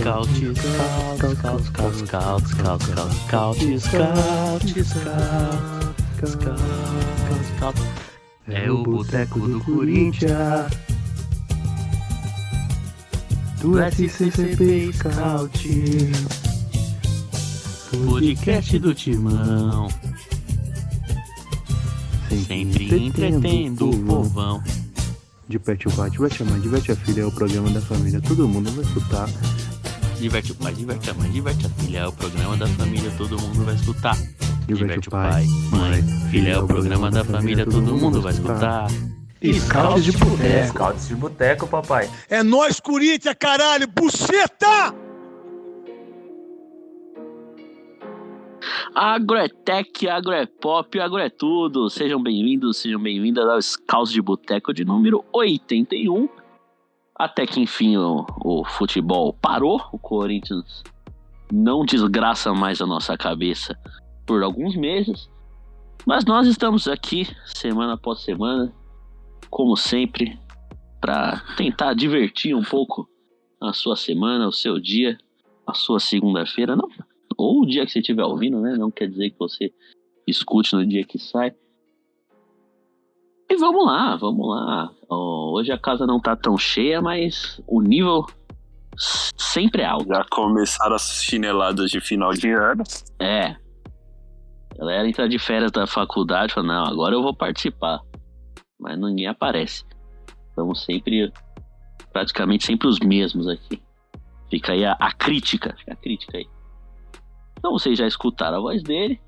Scout, scout, scout, scout, scout, scout, scout, scout, scout, scout, scout. É o boteco do Corinthians. Do SCCP Scout. Podcast do Timão. Sempre entretendo o povão. Diverte o pai, diverte a mãe, diverte a filha, é o programa da família, todo mundo vai escutar. Diverte o pai, diverte a mãe, diverte a filha. É o programa da família, todo mundo vai escutar. Diverte o pai, mãe, filha. É o programa da família, todo mundo vai escutar. Scouts de boteco. Scouts de boteco, papai. É nós, Corinthians, caralho! Buceta! Agro é tech, agro é pop, agro é tudo. Sejam bem-vindos, sejam bem-vindas ao Scouts de Boteco de número 81. Até que enfim o, o futebol parou, o Corinthians não desgraça mais a nossa cabeça por alguns meses. Mas nós estamos aqui, semana após semana, como sempre, para tentar divertir um pouco a sua semana, o seu dia, a sua segunda-feira. Não, ou o dia que você estiver ouvindo, né? Não quer dizer que você escute no dia que sai. E vamos lá, vamos lá. Oh, hoje a casa não tá tão cheia, mas o nível sempre é alto. Já começaram as chineladas de final de ano. É. A galera entra de férias da faculdade e fala, não, agora eu vou participar. Mas ninguém aparece. Estamos sempre, praticamente sempre os mesmos aqui. Fica aí a, a crítica, fica a crítica aí. Então vocês já escutaram a voz dele.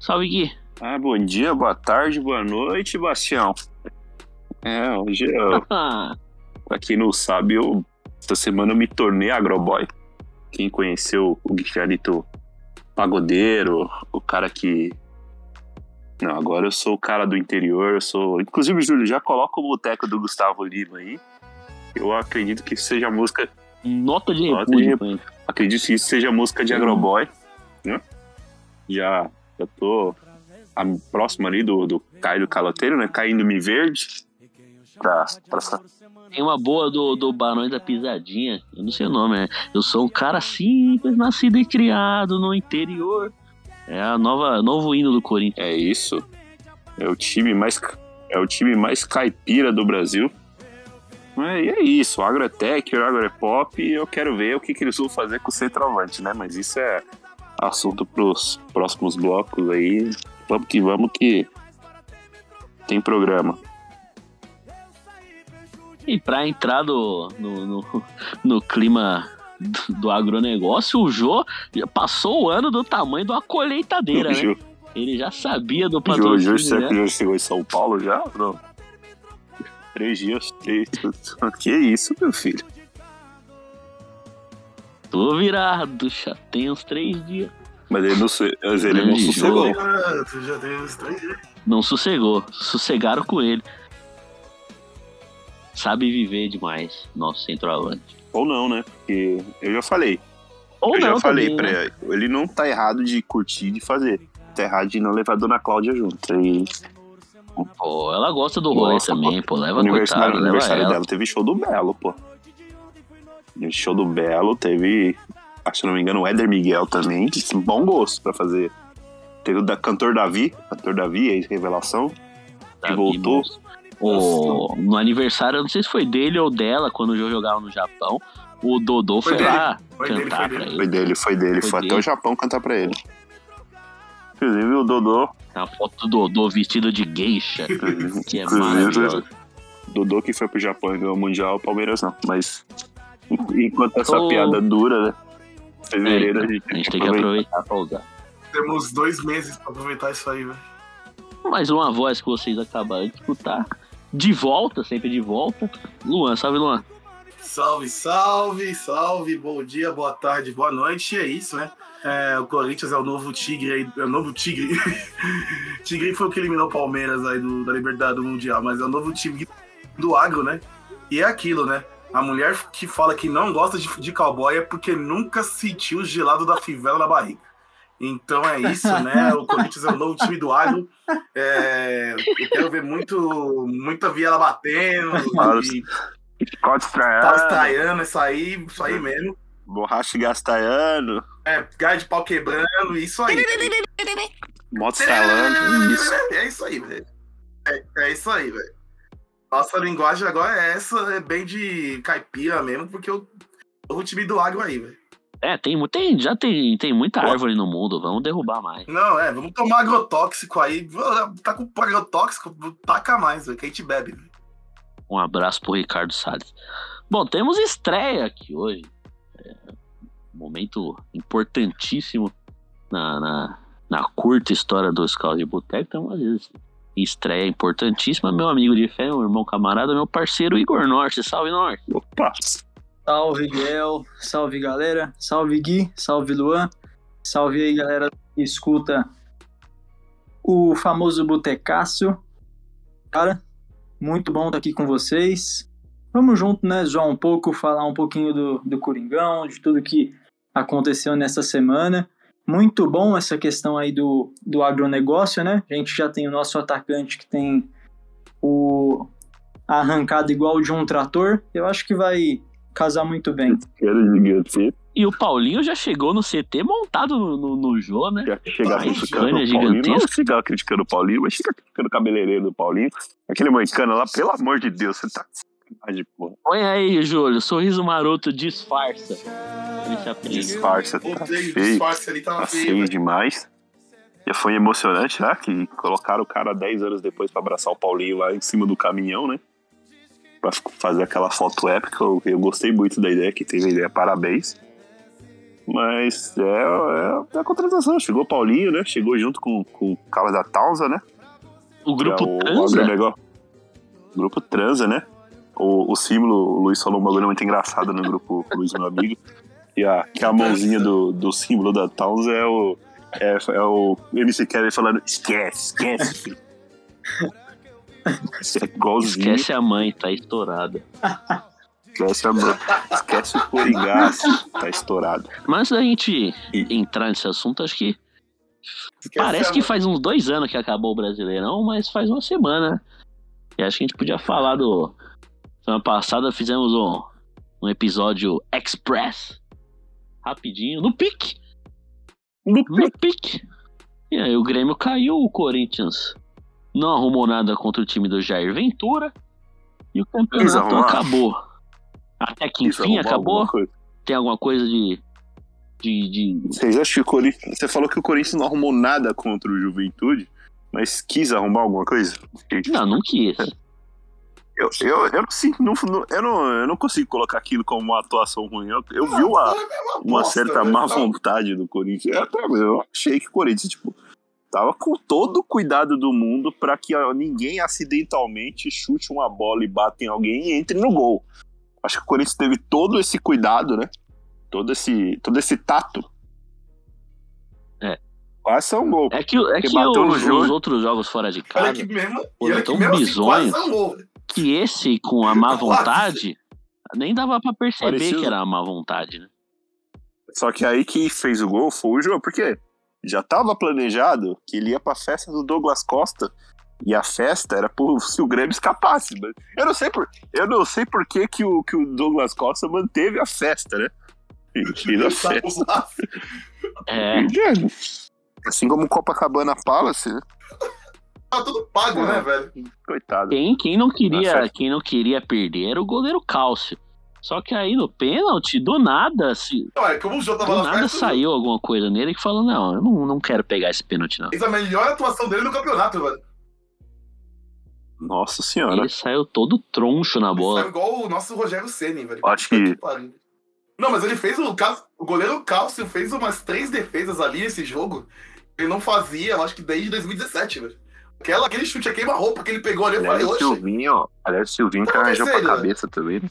Salve, Gui. Ah, bom dia, boa tarde, boa noite, Bastião. É, hoje eu. pra quem não sabe, eu. Essa semana eu me tornei agroboy. Quem conheceu o Guilherito Pagodeiro, o cara que. Não, agora eu sou o cara do interior, eu sou. Inclusive, Júlio, já coloca o boteco do Gustavo Lima aí. Eu acredito que seja a música. Nota de Nota de repúdio. hein? Acredito que isso seja a música de agroboy. Né? Já, já tô a- próximo ali do, do Caio do Caloteiro, né? Caindo-me verde. Pra, pra, Tem uma boa do, do Barões da Pisadinha. Eu não sei o nome, né? Eu sou um cara simples, nascido e criado no interior. É a nova novo hino do Corinthians. é isso. É o time mais é o time mais caipira do Brasil. É, e é isso, o agro é tech, o agro é pop, e eu quero ver o que, que eles vão fazer com o centroavante, né? Mas isso é assunto pros próximos blocos aí. Vamos que vamos que tem programa. E pra entrar do, no, no, no clima do, do agronegócio, o Jô já passou o ano do tamanho de uma colheitadeira, né? Ele já sabia do patrocínio, Ju, será né? que já chegou em São Paulo já? Não. Três dias, três. Que isso, meu filho? Tô virado, já tem uns três dias. Mas ele não, mas ele não sossegou. Ah, dias. Não sossegou, sossegaram com ele. Sabe viver demais, nosso centroavante. Ou não, né? Porque eu já falei. Ou eu não, já falei também, pra né? ele. Ele não tá errado de curtir, de fazer. Tá errado de não levar a dona Cláudia junto. E Pô, ela gosta do rolê também, pô. Leva aniversário, coitada, leva aniversário ela. dela teve show do Belo, pô. Show do Belo teve, acho que não me engano, o Éder Miguel também. Bom gosto pra fazer. Teve o da cantor Davi, cantor Davi, ex-revelação. que voltou. O, no aniversário, eu não sei se foi dele ou dela, quando o jogava no Japão, o Dodô foi, Foi dele. lá Foi dele, cantar foi pra dele. ele. Foi dele, foi dele. Foi Foi, dele. até o Japão cantar pra ele. Inclusive o Dodô, A foto do Dodô vestido de geisha, que é maravilhoso. Dodô que foi pro Japão e ganhou o Mundial, o Palmeiras não. Mas enquanto essa Ô. piada dura, né? Fevereiro É, a gente, A gente tem que aproveitar pra usar. Temos dois meses pra aproveitar isso aí, velho. Mais uma voz que vocês acabaram de escutar. De volta, sempre de volta. Luan, salve Luan. Salve, salve, salve, bom dia, boa tarde, boa noite. E é isso, né? É, o Corinthians é o novo Tigre aí, é o novo Tigre. tigre foi o que eliminou o Palmeiras aí do, da Liberdade do Mundial, mas é o novo time do agro, né? E é aquilo, né? A mulher que fala que não gosta de, de cowboy é porque nunca sentiu o gelado da fivela na barriga. Então é isso, né? O Corinthians é o novo time do agro. É, eu quero ver muito, muita viela batendo. Tá estranhar. estaiando, isso aí, isso aí mesmo. Borracha gastaiano. É, gás de pau quebrando, isso aí. Moto estralando. Isso. É isso aí, velho. É, é isso aí, velho. Nossa linguagem agora é essa, é bem de caipira mesmo, porque eu o time do agro aí, velho. É, tem, tem, já tem, tem muita árvore no mundo, vamos derrubar mais. Não, é, vamos tomar agrotóxico aí. Tá com agrotóxico, taca mais, velho, que a gente bebe. Véio. Um abraço pro Ricardo Salles. Bom, temos estreia aqui hoje. É, momento importantíssimo na, na, na, curta história do Scout de Boteco. Então, às vezes, estreia importantíssima. Meu amigo de fé, meu irmão camarada, meu parceiro Igor Norte. Salve, Norte. Opa! Salve, Guel. Salve, galera. Salve, Gui. Salve, Luan. Salve aí, galera que escuta o famoso Botecaço. Cara, muito bom estar aqui com vocês. Vamos junto, né, zoar um pouco, falar um pouquinho do, do Coringão, de tudo que aconteceu nessa semana. Muito bom essa questão aí do, do agronegócio, né? A gente já tem o nosso atacante que tem o a arrancada igual de um trator. Eu acho que vai casar muito bem. E o Paulinho já chegou no CT montado no, no, no Jô, né? Já chega criticando o Paulinho. Não criticando o Paulinho, mas chega criticando o cabeleireiro do Paulinho. Aquele moicano lá, pelo amor de Deus, você tá de porra. Põe aí, Júlio, sorriso maroto disfarça. Disfarça, tá feio. Disfarça ali, tá feio, demais. Já foi emocionante, né? Que colocaram o cara 10 anos depois pra abraçar o Paulinho lá em cima do caminhão, né? Pra fazer aquela foto épica. Eu, eu gostei muito da ideia, que teve a ideia, parabéns. Mas é, é, é, a contratação. Chegou o Paulinho, né? Chegou junto com, com o cara da Tausa, né? O grupo é o, Transa? O grupo Transa, né? O, o símbolo, o Luiz falou um bagulho muito engraçado no grupo Luiz, meu amigo. Que a, que a mãozinha do, do símbolo da Towns é o, é, é o MC Kevin falando: esquece, esquece, É igualzinho. Esquece a mãe, tá estourada. Esquece a mãe. Esquece o Coringás, tá estourado. Mas antes da gente e... entrar nesse assunto, acho que. Esquece parece que faz uns dois anos que acabou o Brasileirão, mas faz uma semana. E acho que a gente podia falar do, Semana passada fizemos um, um episódio express. Rapidinho. No pique. No, no pique. E aí o Grêmio caiu, o Corinthians não arrumou nada contra o time do Jair Ventura. E o campeonato acabou. Até que enfim acabou. Alguma Tem alguma coisa de. De, de... Vocês acham que o Corinthians. Você falou que o Corinthians não arrumou nada contra o Juventude, mas quis arrumar alguma coisa? Não, não quis. Eu, eu, eu, não, não, eu, não, eu não consigo colocar aquilo como uma atuação ruim. Eu, eu vi uma, uma certa né? má vontade do Corinthians. Eu, até, eu achei que o Corinthians, tipo, tava com todo o cuidado do mundo para que ninguém acidentalmente chute uma bola e bata em alguém e entre no gol. Acho que o Corinthians teve todo esse cuidado, né? Todo esse, todo esse tato. É. Quase um gol. É que, é que os, os, outros jogos fora de casa foram tão bizonhos. Que esse, com a má vontade, nem dava para perceber Parecia... que era a má vontade, né? Só que aí que fez o gol foi o João, porque já tava planejado que ele ia pra festa do Douglas Costa e a festa era por, se o Grêmio escapasse. Mas eu não sei por, eu não sei por que, que, o, que o Douglas Costa manteve a festa, né? Fez a festa. É. Assim como o Copacabana Palace, né? Tá tudo pago, né, velho? Coitado. Quem, quem, não queria, quem não queria perder era o goleiro Cálcio. Só que aí no pênalti, do nada, se, não, é, como o Jô tava do nada saiu alguma coisa nele que falou, não, eu não, não quero pegar esse pênalti, não. Fez a melhor atuação dele no campeonato, velho. Nossa senhora. Ele saiu todo troncho na bola. Saiu igual o nosso Rogério Ceni, velho. Acho que... Não, mas ele fez o... O goleiro Cálcio fez umas três defesas ali nesse jogo. Ele não fazia, eu acho que desde 2017, velho. Aquela, aquele chute a queima-roupa que ele pegou ali, eu falei, o Silvinho, ó. Aliás, o Silvinho que arranjou pra cabeça também.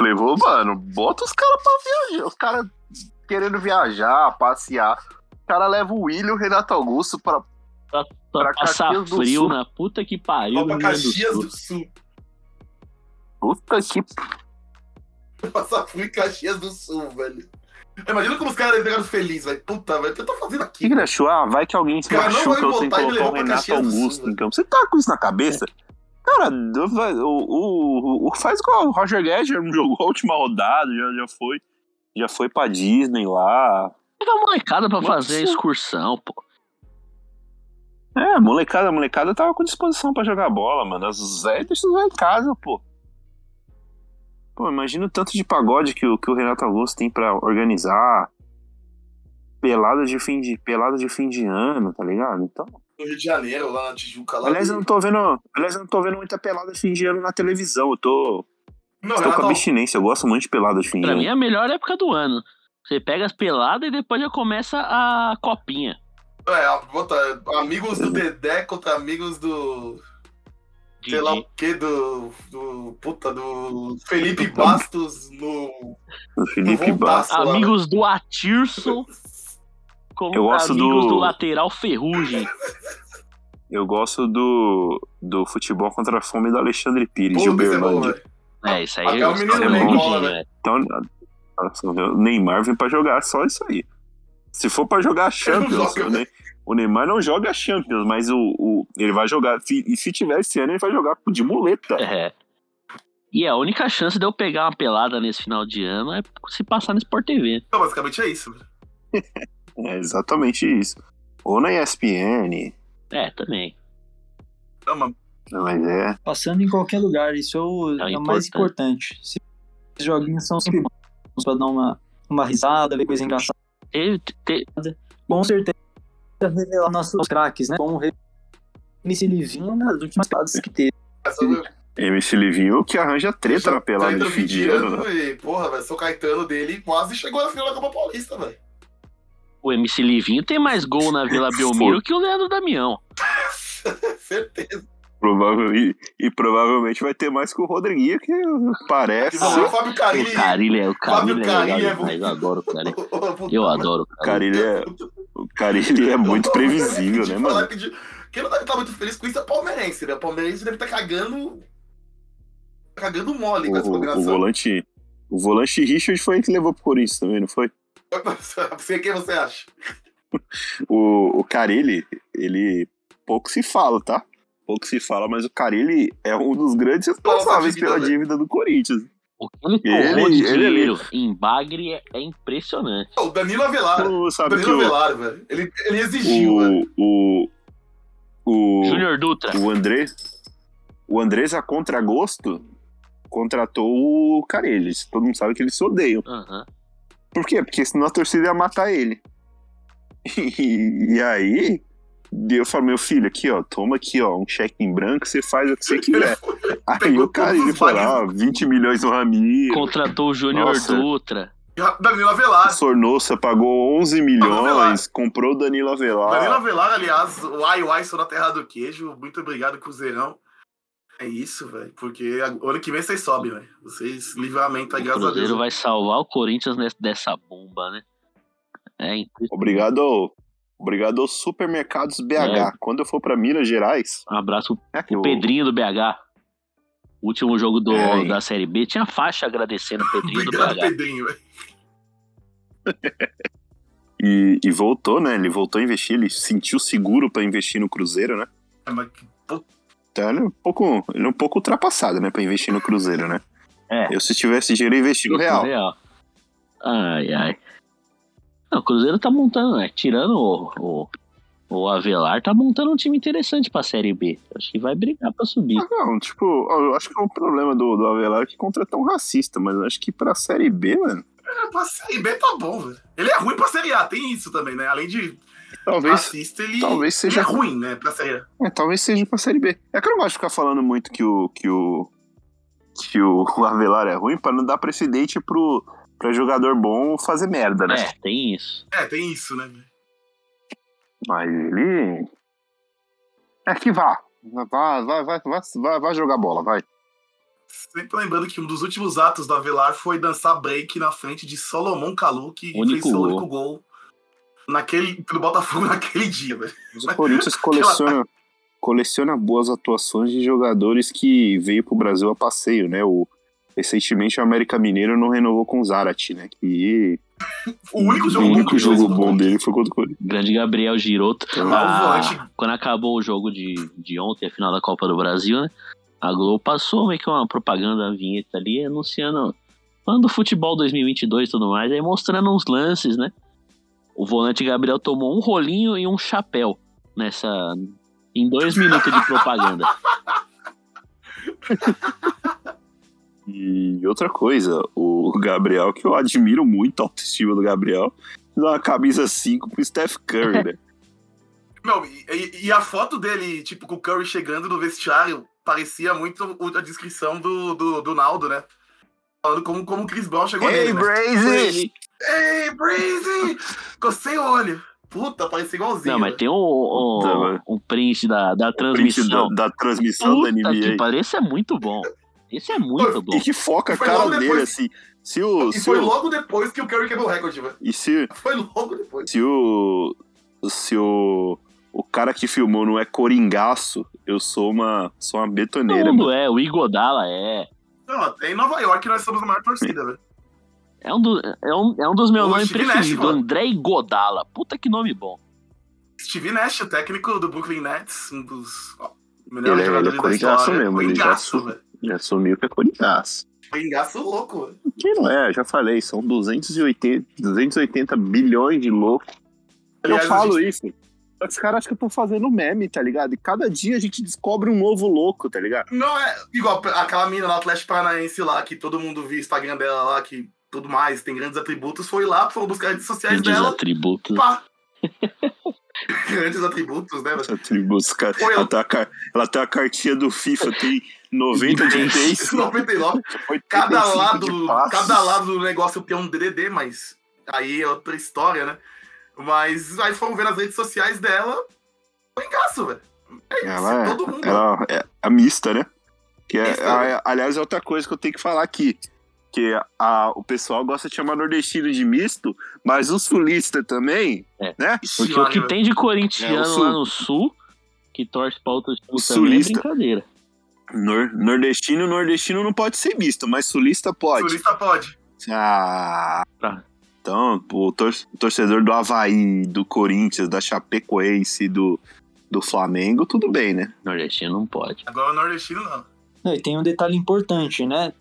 Levou, mano, bota os caras pra viajar. Os caras querendo viajar, passear. O cara leva o William e o Renato Augusto pra. Pra, pra, pra passar frio na puta que pariu. Pra Caxias do Sul. do Sul. Puta que. Passar frio em Caxias do Sul, velho. Imagina como os caras pegaram feliz, velho. Puta, velho, o que eu tô fazendo aqui? O que ele achou? Ah, vai que alguém se machuca ou tem que colocar o Renato Augusto em campo. Você tá com isso na cabeça? Cara, o, o, o, faz igual o Roger Guedes, não jogou a última rodada, já, já foi. já foi pra Disney lá. Leva a molecada pra Não fazer excursão, pô. É, a molecada, a molecada tava com disposição pra jogar bola, mano. Os velhos deixam os velhos em casa, pô. Pô, imagina o tanto de pagode que o, que o Renato Augusto tem pra organizar. Pelada de fim de, pelada de fim de ano, tá ligado? Então, No Rio de Janeiro, lá na Tijuca. Lá aliás, eu não tô vendo, aliás, eu não tô vendo muita pelada de fim de ano na televisão. Eu tô, Não, estou com abstinência, eu gosto muito de pelada de fim de Pra ano. mim é a melhor época do ano. Você pega as peladas e depois já começa a copinha. é, bota, amigos do Dedé contra amigos do. De, sei lá de- o que, do. do. Puta, do Felipe Bastos no. O Felipe no Bastos. Amigos do Atirson contra Eu gosto amigos do- do lateral Ferrugem. Eu gosto do, do futebol contra a fome do Alexandre Pires, de é bom, Uberlândia. É, isso aí Até o os menino caras Ney vão bola, de, velho. né? Então, nossa, o Neymar vem pra jogar só isso aí. Se for pra jogar Champions, joga. o, Ney- o Neymar não joga Champions, mas o, o- ele vai jogar. E se tiver esse ano, ele vai jogar de muleta. É. E a única chance de eu pegar uma pelada nesse final de ano é se passar no Sport TV. Não, basicamente é isso. É exatamente isso. Ou na ESPN. É, também. Não, mas Mas é. Passando em qualquer lugar, isso é o, É é o mais importante. Se- Esses joguinhos são sempre bons pra dar uma, uma risada, ver coisa engraçada. Teve, te- Com certeza, revelar nossos craques, né? Como o MC Livinho nas últimas peladas que teve. MC Livinho que arranja treta na pelada de fim de ano. e, porra, velho, São Caetano dele quase chegou na final da Copa Paulista, velho. o MC Livinho tem mais gol na Vila Belmiro que o Leandro Damião. Certeza. Provável, e, e provavelmente vai ter mais que o Rodriguinho, que parece. E o Fábio Carilli. O Carilli é, o Fábio Carilli é Carilli é eu adoro o Carilli. Eu adoro o O Carilli. Carilli é, o Carilli é muito previsível, né, mano? que de- Quem não deve estar muito feliz com isso é o palmeirense, né? O palmeirense deve estar cagando. cagando mole com essa O, volante. O volante Richard foi ele que levou pro Corinthians também, não foi? Você quem você acha? O, o Carilli, ele pouco se fala, tá? Pouco se fala, mas o Carilli é um dos grandes responsáveis pela dívida do Corinthians. O que ele Ele- tomou de ele- dinheiro em Bagre é, é impressionante. O Danilo Avelar. O sabe que Danilo o, Avelar, velho. Ele, ele exigiu, velho. o, o, o, Júnior Dutra. o André, o Andrés, a contragosto, contratou o Carilli. Todo mundo sabe que eles se odeiam. Aham. Por quê? Porque senão a torcida ia matar ele. E, e aí, eu falei, meu filho, aqui, ó, toma aqui, ó, um cheque em branco, você faz o que você quiser. Aí pegou o cara, ele falou, ah, 20 milhões no Ramiro. Contratou o Júnior. Dutra. Danilo Avelar. Sornossa pagou 11 Avelar. milhões, comprou o Danilo Avelar. Danilo Avelar, aliás, o ai, ai, sou na terra do queijo. Muito obrigado, Cruzeirão. É isso, velho. Porque ano que vem vocês sobem, velho. Vocês livramento aí, O graças a Deus. Cruzeiro vai salvar o Corinthians nessa- dessa bomba, né? É impressionante. Obrigado, obrigado aos supermercados BH. É. Quando eu for pra Minas Gerais, Um abraço é pro eu- Pedrinho do BH. O último jogo do, É, da Série B tinha faixa agradecendo o Pedrinho do Obrigado, BH. Pedrinho, velho. E, e voltou, né? Ele voltou a investir, ele sentiu seguro pra investir no Cruzeiro, né? É, mas que Então ele é um pouco, ele é um pouco ultrapassado, né? Pra investir no Cruzeiro, né? É. Eu, se tivesse dinheiro, eu investia no Real. Real. Ai, ai. Não, o Cruzeiro tá montando, né? Tirando o, o, o Avelar, tá montando um time interessante pra Série B. Acho que vai brigar pra subir. Ah, Não, tipo, eu acho que é um problema do, do Avelar que contratou um racista, mas eu acho que pra Série B, mano, é, pra Série B tá bom, velho. Ele é ruim pra Série A, tem isso também, né? Além de talvez, racista, ele, talvez seja- ele é ruim, né? Pra Série A. é, talvez seja pra Série B. É que eu não gosto de ficar falando muito que o que o que o, o Avelar é ruim pra não dar precedente pro pra jogador bom fazer merda, né? É, tem isso. É, tem isso, né? Mas ele é que vá, vai, vai, vai, vai, vai, vai jogar bola, vai. Sempre lembrando que um dos últimos atos do Avelar foi dançar break na frente de Solomon Kalu, que Único fez seu gol. único gol naquele, pelo Botafogo naquele dia, velho. O Corinthians coleciona, coleciona boas atuações de jogadores que veio pro Brasil a passeio, né? O, recentemente o América Mineiro não renovou com o Zarate, né? Que O único o jogo bom único ele jogo bom dele foi contra o Corinthians. Grande Gabriel Giroto. O Ah, quando acabou o jogo de, de ontem, a final da Copa do Brasil, né? A Globo passou meio que uma propaganda, uma vinheta ali, anunciando Falando do futebol 2022 e tudo mais, aí mostrando uns lances, né? O volante Gabriel tomou um rolinho e um chapéu nessa. em dois minutos de propaganda. E outra coisa, o Gabriel, que eu admiro muito a autoestima do Gabriel, dá uma camisa 5 pro Steph Curry, né? Meu, e, e a foto dele, tipo, com o Curry chegando no vestiário, parecia muito a descrição do, do, do Naldo, né? Falando como, como o Chris Brown chegou nele, né? Brazy! Ei, Breezy! Cocei o olho. Puta, parecia igualzinho. Não, mas tem um, um, Puta, um print da, da Da, transmissão. da transmissão da Puta que NBA. pariu, esse é muito bom. Esse é muito bom. E que foca a cara dele, depois. assim. Se o. E Se foi o logo depois que o Curry quebrou o recorde, velho. e se, Foi logo depois. se o. Se o. O cara que filmou não é coringaço, eu sou uma. Sou uma Todo betoneira, mundo mano. é, o Igodala é. Não, em Nova York nós somos a maior torcida, velho. É um, do, é um, é um dos meus O nomes Steve preferidos, Nash. André Igodala. Puta que nome bom. Steve Nash, o técnico do Brooklyn Nets, um dos ó, Ele melhores é- jogadores ele é da coringaço história. mesmo, ele já. Já assumiu que é coringaço. Coringaço louco, velho. Que não é, já falei, são 280, 280 bilhões de loucos. Eu Aliás, a falo gente- isso. Os caras acham que eu tô fazendo meme, tá ligado? E cada dia a gente descobre um novo louco, tá ligado? Não é igual aquela mina lá, Atlético Paranaense lá, que todo mundo viu o Instagram dela lá, que tudo mais, tem grandes atributos, foi lá, foi buscar as redes sociais Grandes dela, atributos. pá. grandes atributos, né? atributos, cara. Foi, Ela tem, a, car- ela tem a cartinha do FIFA, tem 90 de pace. 99. 85 Cada lado, cada lado do negócio tem um DDD, mas aí é outra história, né? Mas aí foram ver nas redes sociais dela, foi engaço, velho. É isso, Ela é, todo mundo. ela é a mista, né? Que é, Mista, a- aliás, é outra coisa que eu tenho que falar aqui. Que a, o pessoal gosta de chamar nordestino de misto, mas o sulista também, É. né? Porque o que velho. tem de corintiano É, sul. lá no sul, que torce pra outro time O também, sulista. é brincadeira. Nor- nordestino, nordestino não pode ser misto, mas sulista pode. Sulista pode. Ah. Tá. Então, o, tor- o torcedor do Havaí, do Corinthians, da Chapecoense, do, do Flamengo, tudo bem, né? Nordestino não pode. Agora o nordestino não. Não, e tem um detalhe importante, né?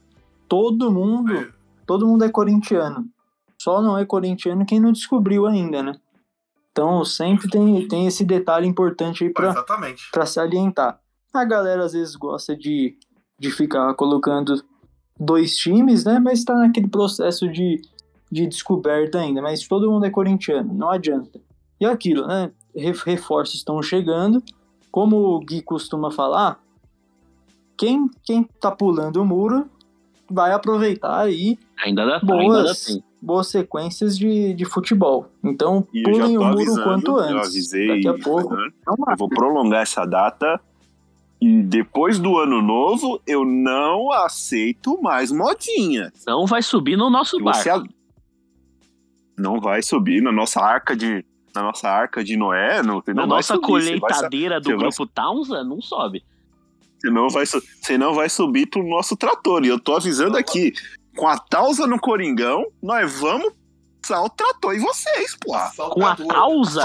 Todo mundo, É. todo mundo é corintiano. Só não é corintiano quem não descobriu ainda, né? Então sempre tem, tem esse detalhe importante aí pra salientar. A galera às vezes gosta de, de ficar colocando dois times, né? Mas tá naquele processo de, de descoberta ainda. Mas todo mundo é corintiano, não adianta. E aquilo, né? Re- Reforços estão chegando. Como o Gui costuma falar, quem, quem tá pulando o muro vai aproveitar aí Ainda dá, ainda dá boas, boas sequências de, de futebol. Então, E eu pulem o muro avisando, quanto eu antes. avisei, Daqui a pouco. né? Eu vou prolongar essa data. E depois do ano novo, eu não aceito mais modinha. Não vai subir no nosso barco. a- não vai subir na nossa arca de na nossa arca de Noé, não, Na não nossa subir, você vai colheitadeira do você vai- grupo Townsend, não sobe. Você não vai, você não vai subir pro nosso trator. E eu tô avisando aqui, com a Tausa no Coringão, nós vamos usar o trator em vocês, pô. Com a Tausa,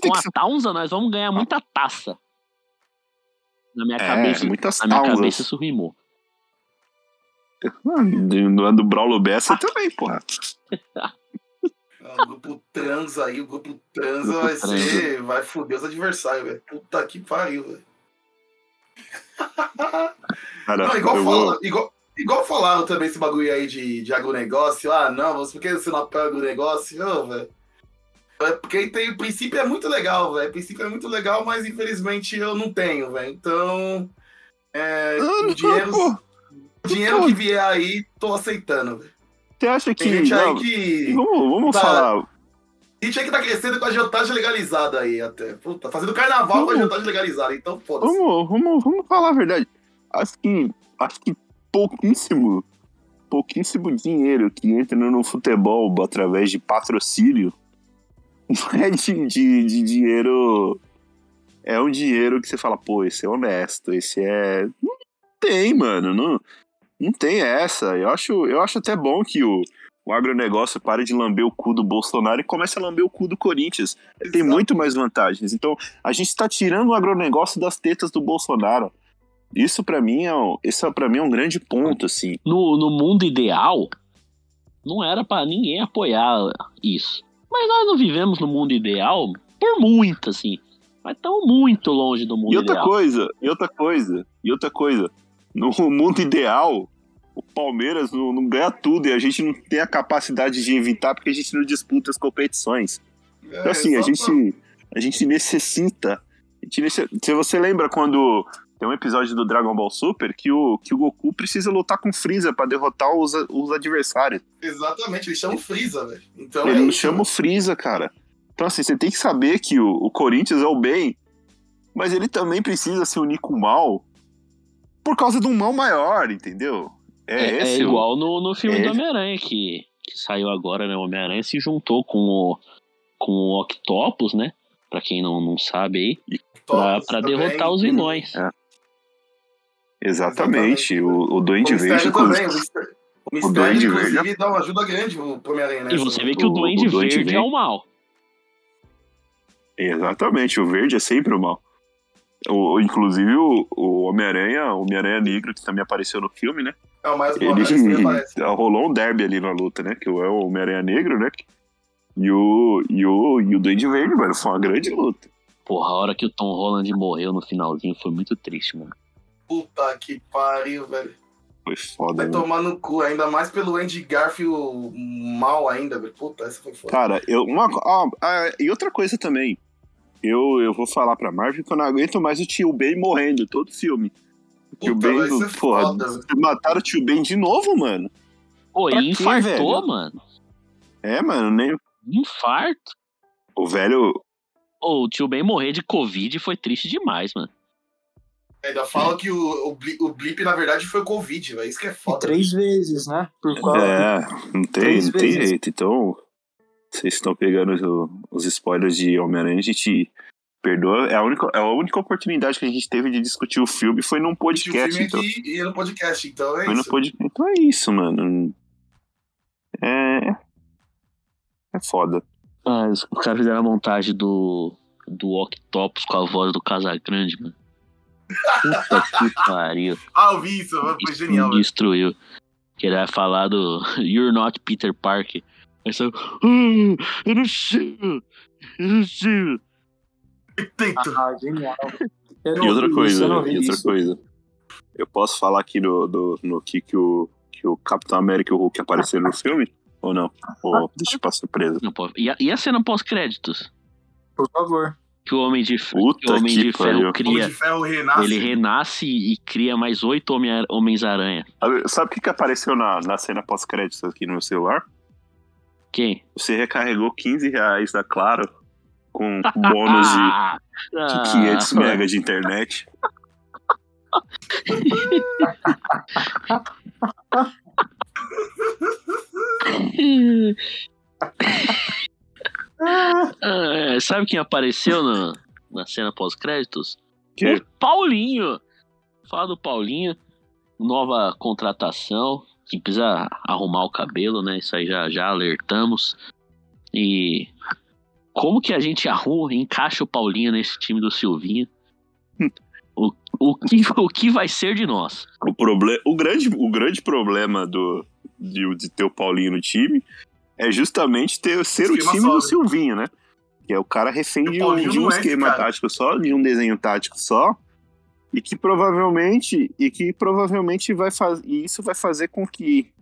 com a Townsend, nós vamos ganhar muita taça. Na minha é, cabeça, muitas na minha Tausas. cabeça isso rimou. Do, do Braulo Bessa também, porra. Ah, O grupo trans aí, o grupo trans Grupo vai transa. ser. Vai foder os adversários, velho. Puta que pariu, velho. Não, igual, fala- vou- igual, igual falaram também esse bagulho aí de, de agronegócio. Ah, não, mas por que você não apoia agronegócio? Não, velho. É porque tem, o princípio é muito legal, velho. O princípio é muito legal, mas infelizmente eu não tenho, velho. Então. É, Ah, o dinheiro, pô, o dinheiro que vier aí, tô aceitando, velho. Você acha que. Tem gente aí não, que. Vamos, vamos Tá. falar. Tem gente aí que tá crescendo com a agiotagem legalizada aí até. Puta, fazendo carnaval com a Vamos. agiotagem legalizada, então foda-se. Vamos, vamos, vamos falar a verdade. Acho que, acho que pouquíssimo, pouquíssimo dinheiro que entra no futebol através de patrocínio não é de, de, de dinheiro. É um dinheiro que você fala, pô, esse é honesto, esse é. Não tem, mano. Não, não tem essa. Eu acho, eu acho até bom que o, o agronegócio pare de lamber o cu do Bolsonaro e comece a lamber o cu do Corinthians. Tem Exato. muito mais vantagens. Então, a gente está tirando o agronegócio das tetas do Bolsonaro. Isso pra mim é um, isso para mim é um grande ponto assim. No, no mundo ideal, Não era pra ninguém apoiar isso. Mas nós não vivemos no mundo ideal por muito, assim. Mas estamos muito longe do mundo E outra ideal. coisa, e outra coisa, e outra coisa. No mundo ideal, o Palmeiras não, não ganha tudo e a gente não tem a capacidade de evitar porque a gente não disputa as competições. É, Então, assim, a gente, a gente necessita. a gente necess- Se você lembra quando tem um episódio do Dragon Ball Super que o, que o Goku precisa lutar com o Freeza pra derrotar os, os adversários. Exatamente, eles chamam Freeza, velho. Então Ele é não isso, chama o Freeza, cara. Então, assim, você tem que saber que o, o Corinthians é o bem, mas ele também precisa se unir com o mal por causa de um mal maior, entendeu? É, É, é esse o- igual no, no filme é do. Homem-Aranha, que, que saiu agora, né? O Homem-Aranha se juntou com o, com o Octopus, né? Pra quem não, não sabe aí, pra, pra derrotar os vilões. É. Exatamente. O, o O Duende Verde. Mistério também. O Mistério, o O Duende inclusive, Verde. dá uma ajuda grande pro pro Homem-Aranha, né? E você vê que o o- Duende, o Duende Verde é Verde. o mal. Exatamente, o verde é sempre o mal. O, inclusive o, o Homem-Aranha, o Homem-Aranha Negro, que também apareceu no filme, né? É o mais Ele rolou um derby ali na luta, né? Que é o Homem-Aranha Negro, né? E o, e, o, e o Duende Verde, mano, foi uma grande luta. Porra, a hora que o Tom Holland morreu no finalzinho foi muito triste, mano. Puta que pariu, velho. Foi foda, Vai né? tomar no cu, ainda mais pelo Andy Garfield mal ainda, velho. Puta, essa foi foda. Cara, eu, uma, ah, ah, e outra coisa também. Eu, eu vou falar pra Marvel que eu não aguento mais o tio Ben morrendo todo filme. O tio Puta, Ben, ser porra, foda, mataram o tio Ben de novo, mano. Pô, Pra quê, infartou, velho? mano. É, mano, nem. Infarto. O velho. Ô, o tio Ben morrer de Covid foi triste demais, mano. Ainda fala que o, o, blip, o blip, na verdade, foi o Covid, velho. Isso que é E foda. três vezes, né? Por qual? É, não tem, Três não tem jeito. Então, vocês estão pegando o- os spoilers de Homem-Aranha, a gente perdoa. É a, única, é a única oportunidade que a gente teve de discutir o filme foi num O podcast. filme Então, aqui e no podcast, então é foi no isso. pod- então é isso, mano. É. É foda. Ah, os os caras fizeram a montagem do, do Octopus com a voz do Casagrande, mano. Puta que pariu. Ah, eu vi isso, foi Isso genial, me destruiu. Que ele vai falar do You're not Peter Parker. Aí só. "Ah, eu não sei. Eu não sei. Tento. Ah, genial. Eu não E outra vi coisa, isso, eu não vi e outra isso. coisa. Eu posso falar aqui no, do, no que, que, o, que o Capitão América e o Hulk apareceram no filme? Ou não? Ou deixa pra surpresa? Não. E a, e a cena pós-créditos? Por favor. Que o Homem de, Puta que o Homem que de Ferro pariu. Homem cria. de Ferro renasce. Ele renasce e cria mais oito Homem- Homens-Aranha. Sabe- o que, que apareceu na, na cena pós-créditos aqui no meu celular? Quem? Você recarregou 15 reais da Claro com bônus de, Ah, de 500 mega de internet. Ah, sabe quem apareceu na, na cena pós-créditos? Que? O Paulinho. Fala do Paulinho. Nova contratação. Que precisa arrumar o cabelo, né? Isso aí já, já alertamos. E como que a gente arruma, encaixa o Paulinho nesse time do Silvinho? O, o, que, o que vai ser de nós? O, proble o, grande, o grande problema do, de, de ter o Paulinho no time é justamente ter, ser o Esquema time só, do? Silvinho, né? Que é o cara refém o de um, de um é esquema tático só, de um desenho tático só. E que provavelmente, e que provavelmente vai fazer. E isso vai fazer com que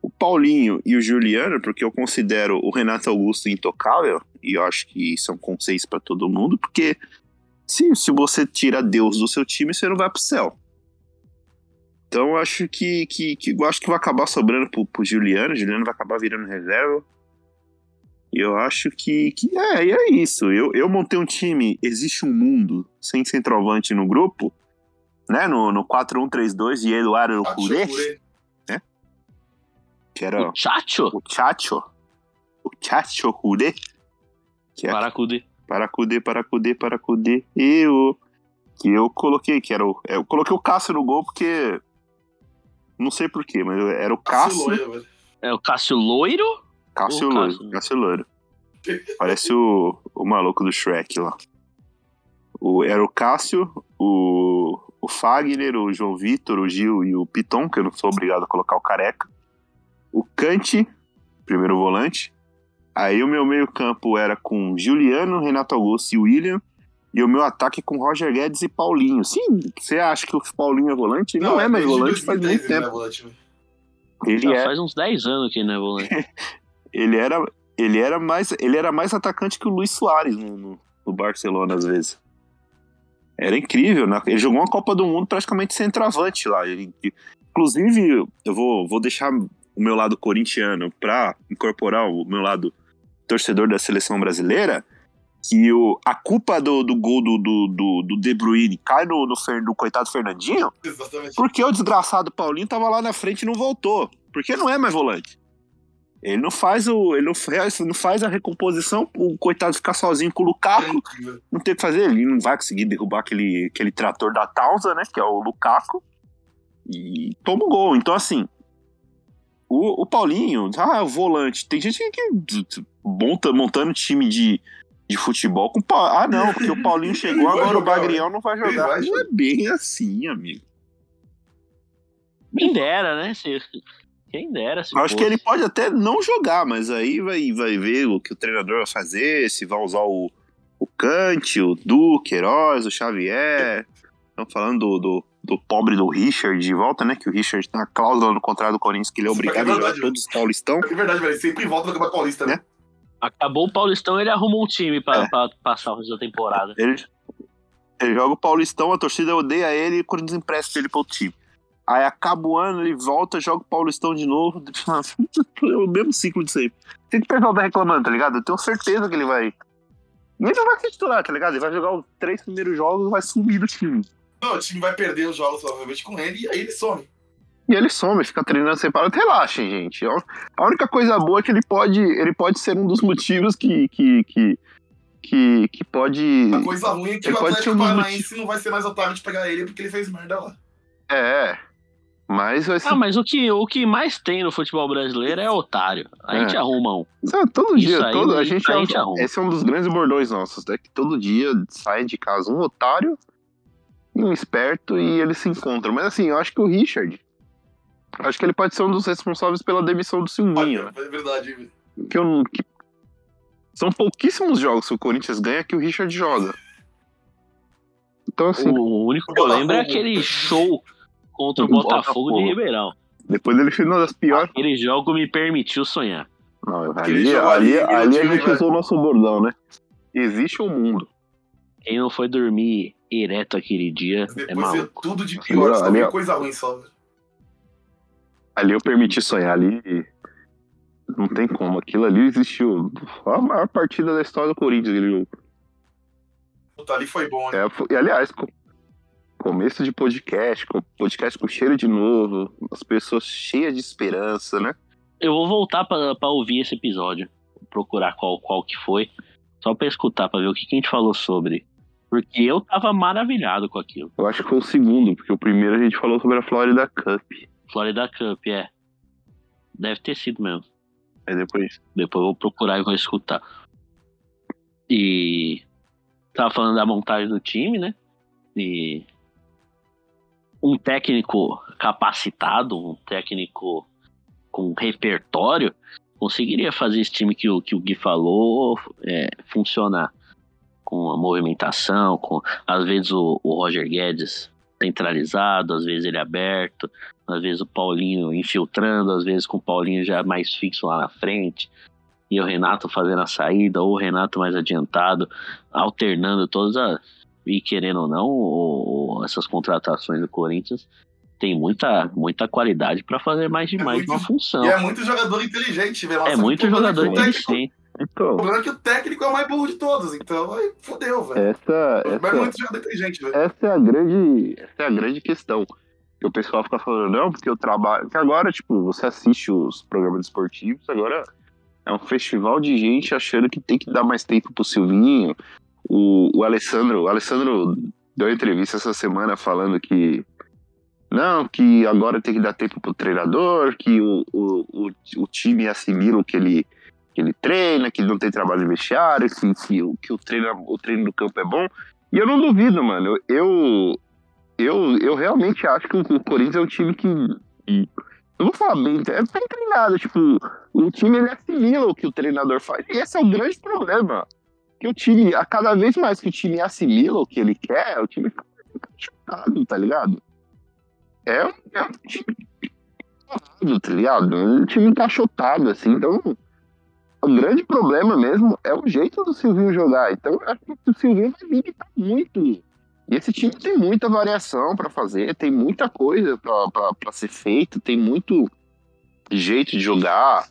o Paulinho e o Juliano, porque eu considero o Renato Augusto intocável, e eu acho que isso é um consenso pra todo mundo, porque se, se você tira Deus do seu time, você não vai pro céu. Então eu acho que, que, que eu acho que vai acabar sobrando pro, pro Juliano, o Juliano vai acabar virando reserva. E eu acho que, que é, e é isso. Eu, eu montei um time, existe um mundo sem centroavante no grupo, né? No, no 4-1-3-2 de Eduardo Curé, Chocure. que era O Chacho? o Chacho. O Chacho Curé. Que é Paracude. Paracudê, paracudê, paracudê. Eu. Que eu coloquei, que era o. Eu coloquei o Cássio no gol porque. Não sei porquê, mas era o Cássio Cássio. Loiro, velho. É o Cássio Loiro? Cássio Loiro. Cássio. Cássio Loiro. Parece o, o maluco do Shrek lá. O, era o Cássio, o, o Fagner, o João Vitor, o Gil e o Piton, que eu não sou obrigado a colocar o careca. O Kant, primeiro volante. Aí o meu meio-campo era com Juliano, Renato Augusto e William. E o meu ataque com Roger Guedes e Paulinho. Sim, você acha que o Paulinho é volante? Ele não, é mais volante faz 2013 muito ele não tempo. é volante, velho. Ele é, faz uns 10 anos que ele não é volante. ele era, ele era mais, ele era mais atacante que o Luiz Soares no, no, no Barcelona às vezes. Era incrível, né? Ele jogou uma Copa do Mundo praticamente centroavante lá. Ele- inclusive, eu vou, vou deixar o meu lado corintiano para incorporar o meu lado torcedor da seleção brasileira. Que o, a culpa do, do gol do, do, do, De Bruyne cai no, no, no coitado Fernandinho Exatamente. porque o desgraçado Paulinho tava lá na frente e não voltou. Porque não é mais volante. Ele não faz o. Ele não faz, não faz a recomposição, o coitado ficar sozinho com o Lukaku, não tem o que fazer, ele não vai conseguir derrubar aquele, aquele trator da Tausa, né? Que é o Lukaku. E toma o gol. Então, assim. O, o Paulinho, ah, o volante. Tem gente que monta, montando time de, de futebol com. Pa- Ah, não, porque o Paulinho chegou, agora o jogar, Bagriel não vai jogar. vai Não é bem assim, amigo. Quem dera, né? Se... Quem dera. Se acho que ele pode até não jogar, mas aí vai, vai ver o que o treinador vai fazer, se vai usar o, o Kant, o Duque, Queiroz, o Xavier. Estamos falando do, do, do pobre do Richard de volta, né? Que o Richard tem uma cláusula no contrato do Corinthians que ele é Isso obrigado é a jogar verdade, todos os Paulistão. É verdade, velho. Ele sempre volta no Campeonato Paulista, né? Acabou o Paulistão, ele arrumou um time pra, É. pra passar o resto da temporada. Ele, ele joga o Paulistão, a torcida odeia ele e o Corinthians empresta ele pro time. Aí acaba o ano, ele volta, joga o Paulistão de novo. É o mesmo ciclo de sempre. Tem que o pessoal tá reclamando, tá ligado? Eu tenho certeza que ele vai. E ele não vai ser titular, tá ligado? Ele vai jogar os três primeiros jogos e vai sumir do time. Não, o time vai perder os jogos, provavelmente, com ele, e aí ele some. E ele some, fica treinando separado. Relaxem, gente. A única coisa boa é que ele pode, ele pode ser um dos motivos que. que, que, que, que pode. A coisa ruim é que Ele o pode Atlético um Paranaense não vai ser mais otário de pegar ele porque ele fez merda lá. É. Mas vai ser. Ah, mas o que, o que mais tem no futebol brasileiro é otário. A É. gente arruma um. Não, todo Isso dia, aí, todo, a gente, aí é a gente um- arruma. esse é um dos grandes bordões nossos, né? Que todo dia sai de casa um otário e um esperto e eles se encontram. Mas assim, eu acho que o Richard, acho que ele pode ser um dos responsáveis pela demissão do Silvinho, né? É verdade, velho. Que eu, que- são pouquíssimos jogos que o Corinthians ganha que o Richard joga. Então assim, O único que eu lembro é aquele show contra o Botafogo Botafogo. de Ribeirão. depois ele fez uma das piores. Aquele jogo me permitiu sonhar. Não, ali, ali, ali, ali a gente velho. usou o nosso bordão, né? Existe um mundo. Quem não foi dormir ereto aquele dia Mas é Depois veio maluco. tudo de pior, só ali, coisa ruim só, velho. Ali eu permiti sonhar, ali não tem como. Aquilo ali existiu. Foi a maior partida da história do Corinthians. Aquele jogo. Puta, ali foi bom, né? É, foi- e aliás, co- começo de podcast, com- podcast com cheiro de novo, as pessoas cheias de esperança, né? Eu vou voltar pra, pra ouvir esse episódio. Procurar qual, qual que foi. Só pra escutar, pra ver o que, que a gente falou sobre. Porque eu tava maravilhado com aquilo. Eu acho que foi o segundo, porque o primeiro a gente falou sobre a Florida Cup. Florida Cup, é. Deve ter sido mesmo. Aí depois. Depois eu vou procurar e vou escutar. E tava falando da montagem do time, né? E um técnico capacitado, um técnico com repertório, conseguiria fazer esse time que o, que o Gui falou é, funcionar. Com a movimentação, com às vezes o, o Roger Guedes centralizado, às vezes ele aberto, às vezes o Paulinho infiltrando, às vezes com o Paulinho já mais fixo lá na frente, e o Renato fazendo a saída, ou o Renato mais adiantado, alternando todas as. E querendo ou não, o- o- essas contratações do Corinthians tem muita, muita qualidade para fazer mais de É mais de uma muito- função. E é muito jogador inteligente, velho. É muito o jogador é o inteligente. O Então, problema é que o técnico é o mais burro de todos, então aí fodeu, velho. essa, Mas é essa, muito jogador inteligente, velho. essa é a grande, essa é a grande questão. Que o pessoal fica falando, não, porque eu trabalho. Que agora, tipo, você assiste os programas esportivos, agora é um festival de gente achando que tem que dar mais tempo pro Silvinho. O, o Alessandro, o Alessandro deu entrevista essa semana falando que. Não, que agora tem que dar tempo pro treinador, que o, o, o, o time assimila o que ele, que ele treina, que não tem trabalho de vestiário, que, que, que o, treino, o treino do campo é bom. E eu não duvido, mano. Eu, eu, eu realmente acho que o Corinthians é um time que, Eu vou falar bem, é bem treinado. Tipo, o time ele assimila o que o treinador faz. E esse é o grande problema. Que o time, a cada vez mais que o time assimila o que ele quer, o time fica chocado, tá ligado? É, é um time tá ligado? É um time encaixotado, assim. Então, o grande problema mesmo é o jeito do Silvinho jogar. Então, acho que o Silvinho vai limitar muito. E esse time tem muita variação para fazer, tem muita coisa para ser feito, tem muito jeito de jogar.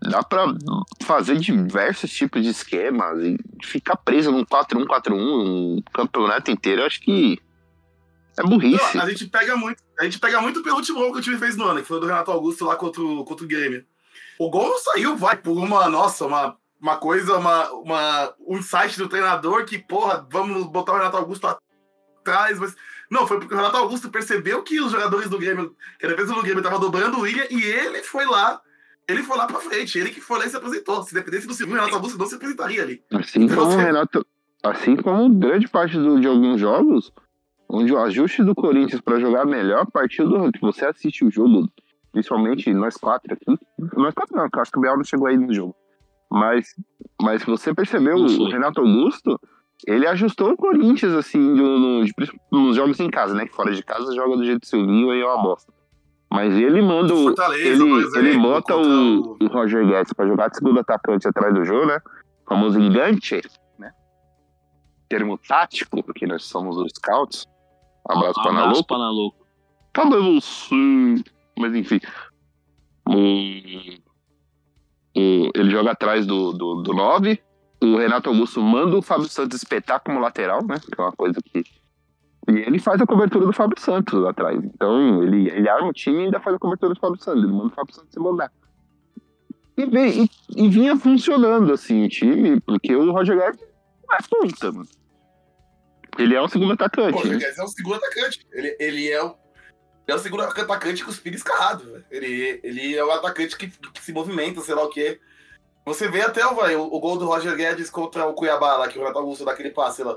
Dá para fazer diversos tipos de esquemas e ficar preso num 4-1-4-1 um campeonato inteiro. Eu acho que é burrice. A gente pega muito, a gente pega muito pelo último gol que o time fez no ano, que foi do Renato Augusto lá contra o, contra o Grêmio. O gol não saiu, vai, por uma, nossa, uma, uma coisa, uma, uma, um insight do treinador que, porra, vamos botar o Renato Augusto atrás, mas. Não, foi porque o Renato Augusto percebeu que os jogadores do Grêmio, que a defesa do Grêmio estava dobrando o William, e ele foi lá, ele foi lá pra frente, ele que foi lá e se apresentou. Se dependesse do segundo, o Renato Augusto não se apresentaria ali. Assim então, como o Renato, assim como grande parte do, de alguns jogos, onde o ajuste do Corinthians para jogar melhor partiu do que você assiste o jogo principalmente nós quatro aqui. Nós quatro não, acho que o Biel não chegou aí no jogo. Mas, mas você percebeu, o Renato Augusto, ele ajustou o Corinthians, assim, no, no, nos jogos em casa, né? Que fora de casa joga do jeito Silvinho e é uma bosta. Mas ele manda o. Ele, ele bota o, o Roger Guedes pra jogar de segundo atacante atrás do jogo, né? O famoso engante, né? Termo tático, porque nós somos os scouts. Abraço, abraço Panaluco. Panaluco. Cadê você? Mas enfim. Um, um, ele joga atrás do, do, do 9. O Renato Augusto manda o Fábio Santos espetar como lateral, né? Que é uma coisa que. E ele faz a cobertura do Fábio Santos lá atrás. Então, ele, ele arma o time e ainda faz a cobertura do Fábio Santos. Ele manda o Fábio Santos se mandar. E, e, e, vinha funcionando assim o time, porque o Roger Guedes não é ponta, mano. Ele é um segundo atacante. O Roger né? Guedes é um segundo atacante. Ele, ele é o é o segundo atacante com os pires escarrado. Ele, ele é o atacante que, que, se movimenta, sei lá o quê. Você vê até véio, o, o gol do Roger Guedes contra o Cuiabá, lá, que o Renato Augusto dá aquele passe lá.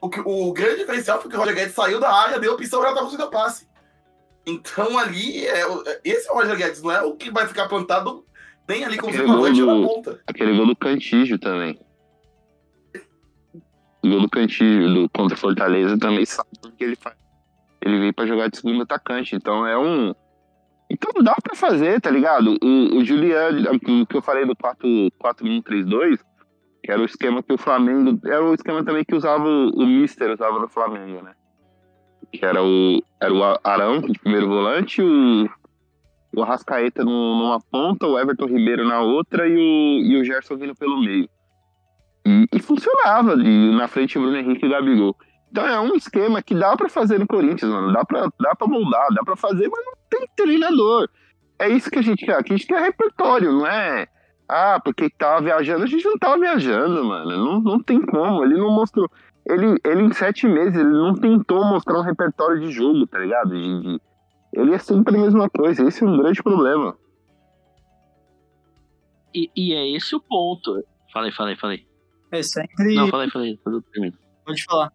O, o grande diferencial foi que o Roger Guedes saiu da área, deu opção, o Renato Augusto deu passe. Então ali, é, esse é o Roger Guedes, não é o que vai ficar plantado nem ali como centroavante na ponta. Aquele gol do Cantígio também. O gol do Cantígio do, contra o Fortaleza também sabe o que ele faz. Ele veio para jogar de segundo atacante. Então é um. Então dá para fazer, tá ligado? O, o Juliano, o que eu falei do 4-1-3-2, que era o esquema que o Flamengo. Era o esquema também que usava o Mister, usava no Flamengo, né? Que era o, era o Arão, de primeiro volante, o, o Arrascaeta numa ponta, o Everton Ribeiro na outra e o, e o Gerson vindo pelo meio. E, e funcionava, e na frente o Bruno Henrique e o Gabigol. Então é um esquema que dá para fazer no Corinthians, mano. Dá pra, dá pra moldar, dá pra fazer, mas não tem treinador. É isso que a gente quer. Aqui a gente quer repertório, não é? Ah, porque tava viajando. A gente não tava viajando, mano. Não, não tem como. Ele não mostrou. Ele, ele em sete meses, ele não tentou mostrar um repertório de jogo, tá ligado? De, de... Ele é sempre a mesma coisa. Esse é um grande problema. E, e é esse o ponto. Falei, falei, falei. É sempre. Não, falei, falei. Pode falar.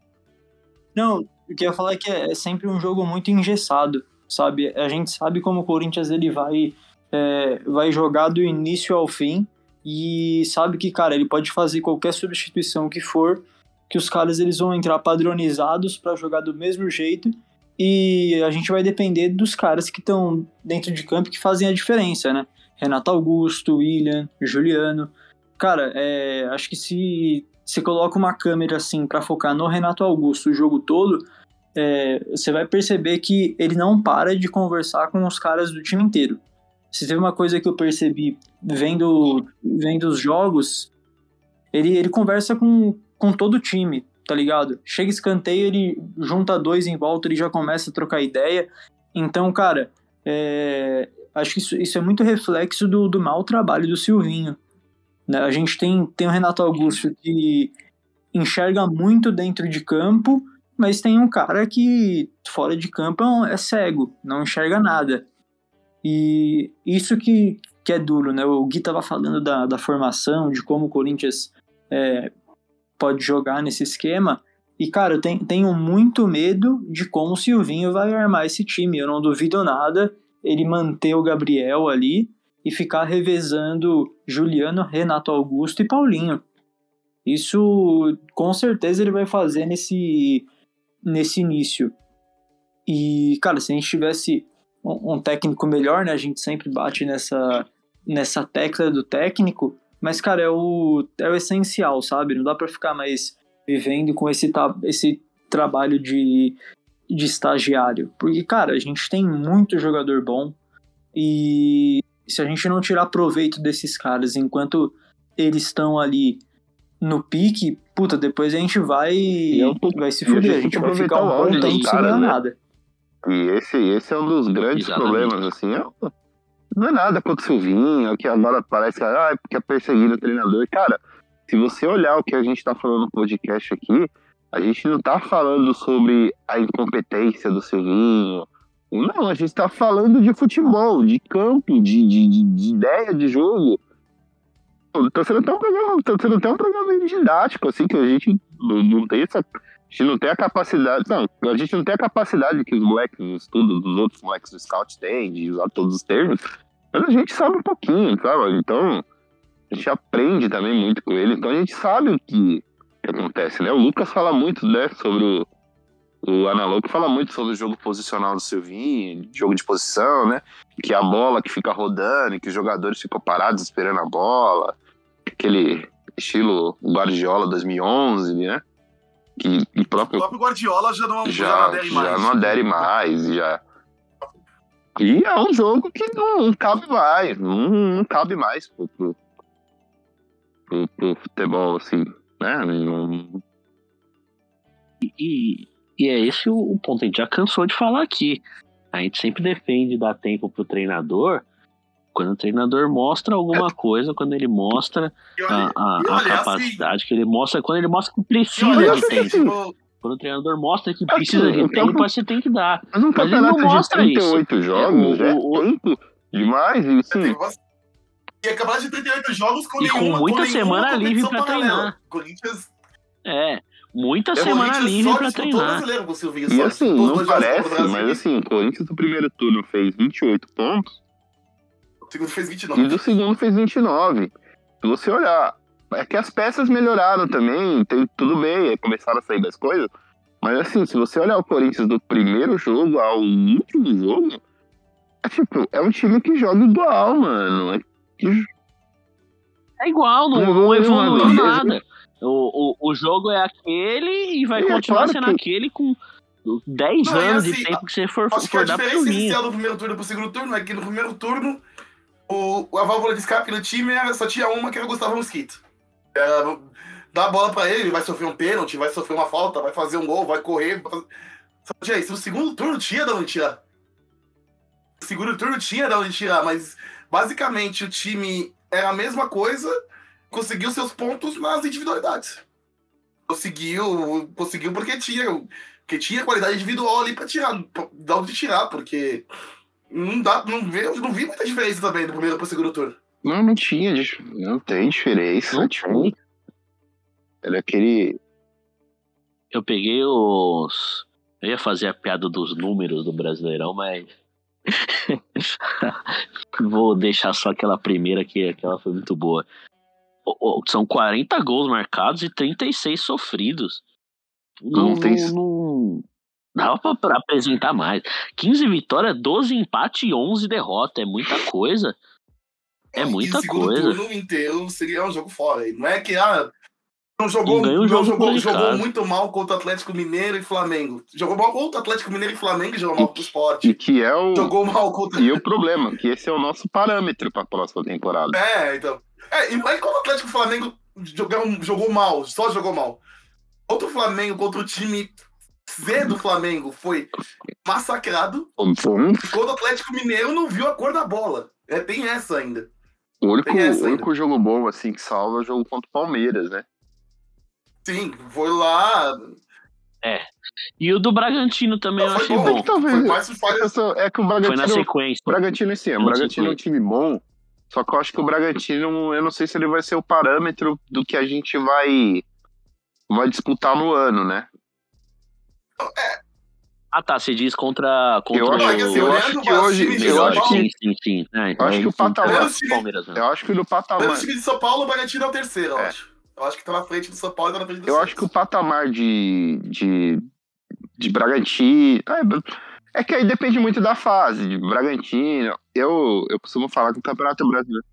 Não, o que eu ia falar é que é, sempre um jogo muito engessado, sabe? A gente sabe como o Corinthians ele vai, é, vai jogar do início ao fim e sabe que, cara, ele pode fazer qualquer substituição que for, que os caras eles vão entrar padronizados para jogar do mesmo jeito e a gente vai depender dos caras que estão dentro de campo que fazem a diferença, né? Renato Augusto, William, Juliano. Cara, é, acho que se você coloca uma câmera assim para focar no Renato Augusto o jogo todo, é, você vai perceber que ele não para de conversar com os caras do time inteiro. Se teve uma coisa que eu percebi vendo, vendo os jogos, ele, ele conversa com, com todo o time, tá ligado? Chega escanteio, ele junta dois em volta, ele já começa a trocar ideia. Então, cara, é, acho que isso, isso é muito reflexo do, do mau trabalho do Silvinho. Né? A gente tem, tem o Renato Augusto que enxerga muito dentro de campo, mas tem um cara que fora de campo é cego, não enxerga nada. E isso que, que é duro, né? O Gui tava falando da, da formação, de como o Corinthians é, pode jogar nesse esquema. E, cara, eu tenho, tenho muito medo de como o Silvinho vai armar esse time. Eu não duvido nada ele manter o Gabriel ali e ficar revezando Juliano, Renato Augusto e Paulinho. Isso com certeza ele vai fazer nesse, nesse início. E, cara, se a gente tivesse um, um técnico melhor, né? A gente sempre bate nessa, nessa tecla do técnico, mas, cara, é o, é o essencial, sabe? Não dá para ficar mais vivendo com esse, esse trabalho de, de estagiário. Porque, cara, a gente tem muito jogador bom e se a gente não tirar proveito desses caras enquanto eles estão ali no pique, puta, depois a gente vai, vai se fuder, a gente vai ficar um bom tempo sem ganhar né? nada. E esse, esse é um dos grandes Exatamente. problemas, assim, é, não é nada contra o Silvinho, que agora parece que ah, é porque é perseguido o treinador. Cara, se você olhar o que a gente tá falando no podcast aqui, a gente não tá falando sobre a incompetência do Silvinho. Não, a gente tá falando de futebol, de campo, de, de, de, de ideia de jogo. Tá sendo até um programa, tá sendo até um programa didático, assim, que a gente não, tem essa a gente não tem a capacidade. Não, a gente não tem a capacidade que os moleques do estudo, dos outros moleques do scout têm, de usar todos os termos. Mas a gente sabe um pouquinho, sabe? Então, a gente aprende também muito com ele. Então a gente sabe o que, que acontece, né? O Lucas fala muito, né, sobre o. O Analog fala muito sobre o jogo posicional do Silvinho, jogo de posição, né? Que é a bola que fica rodando, que os jogadores ficam parados esperando a bola. Aquele estilo Guardiola 2011, né? que o próprio, o próprio Guardiola já não, já, já não adere mais. Já não adere mais, já. E é um jogo que não, não cabe mais, não, não, cabe mais pro, pro, pro, pro futebol, assim, né? Não... E, e é esse o, o ponto, a gente já cansou de falar aqui. A gente sempre defende dar tempo pro treinador, quando o treinador mostra alguma coisa, quando ele mostra olha, a, a, a, assim, capacidade assim, que ele mostra, quando ele mostra que precisa de assim, tempo. Assim, quando o treinador mostra que precisa assim, de tempo, você tem que dar. Mas, um mas ele não mostra de 38 isso. jogos, é, o, é tempo demais, e sim. E acabar de 38 jogos com, e nenhuma, com muita com semana livre pra treinar. Corinthians... É, muita é, semana livre pra treinar. E assim, não parece, mas assim, o Corinthians no primeiro turno fez 28 pontos o segundo fez 29. E do segundo fez 29. Se você olhar, é que as peças melhoraram também, tem, tudo bem, começaram a sair das coisas. Mas assim, se você olhar o Corinthians do primeiro jogo ao último jogo, é tipo, é um time que joga igual, mano. É, que... é igual, não, não evoluiu nada. O, o, o jogo é aquele e vai é, continuar claro sendo que... aquele com 10 não, anos assim, de tempo que você for, acho for que a diferença inicial do primeiro turno pro segundo turno é que no primeiro turno o, a válvula de escape do time era, só tinha uma que era o Gustavo Mosquito. Era, dá a bola pra ele, ele vai sofrer um pênalti, vai sofrer uma falta, vai fazer um gol, vai correr. Só tinha isso. No segundo turno tinha da onde tirar. No segundo turno tinha da onde tirar, mas basicamente o time era a mesma coisa, conseguiu seus pontos nas individualidades. Conseguiu, conseguiu porque tinha, porque tinha qualidade individual ali pra tirar, pra, dar onde tirar, porque não dá, não, vê, não vi muita diferença também do primeiro pro segundo turno. Não, não tinha, não tem diferença. Não tinha. Era aquele. Eu peguei os. Eu ia fazer a piada dos números do Brasileirão, mas. Vou deixar só aquela primeira que aquela foi muito boa. São 40 gols marcados e 36 sofridos. Não, não tem. Não, Dava pra, pra, apresentar mais. 15 vitórias, 12 empate e 11 derrota. É muita coisa. É, muita coisa. O turno inteiro seria um jogo fora. Não é que ah, não jogou, não jogou, jogou muito mal contra o Atlético Mineiro e Flamengo. Jogou mal contra o Atlético Mineiro e Flamengo e jogou mal contra o Sport. E que é o. Jogou mal contra. E o problema, que esse é o nosso parâmetro para a próxima temporada. É, então. É, e aí quando o Atlético o Flamengo jogou, jogou mal, só jogou mal. Contra o Flamengo, contra o time Z do Flamengo foi massacrado. Quando o Atlético Mineiro não viu a cor da bola. É, tem essa ainda. O único, o único jogo bom assim que salva é o jogo contra o Palmeiras, né? Sim, foi lá. É. E o do Bragantino também não, eu achei bom. bom. É, que talvez, é, é que o Bragantino. Foi na sequência. O Bragantino, sim, o Bragantino é um time bom. Só que eu acho que o Bragantino, eu não sei se ele vai ser o parâmetro do que a gente vai vai disputar no ano, né? É. Ah, tá. Você diz contra. contra Eu acho, assim, eu acho que hoje. de Eu acho que, Sim, sim, sim. É, eu acho que o patamar. Palmeiras, né? eu acho que no patamar. Pelo time de São Paulo, o Bragantino é o terceiro, eu É. acho. Eu acho que tá na frente do São Paulo e tá na frente do Eu Santos. acho que o patamar de, de, de Bragantino. É, é que aí depende muito da fase. De Bragantino. Eu, eu costumo falar que o Campeonato Brasileiro.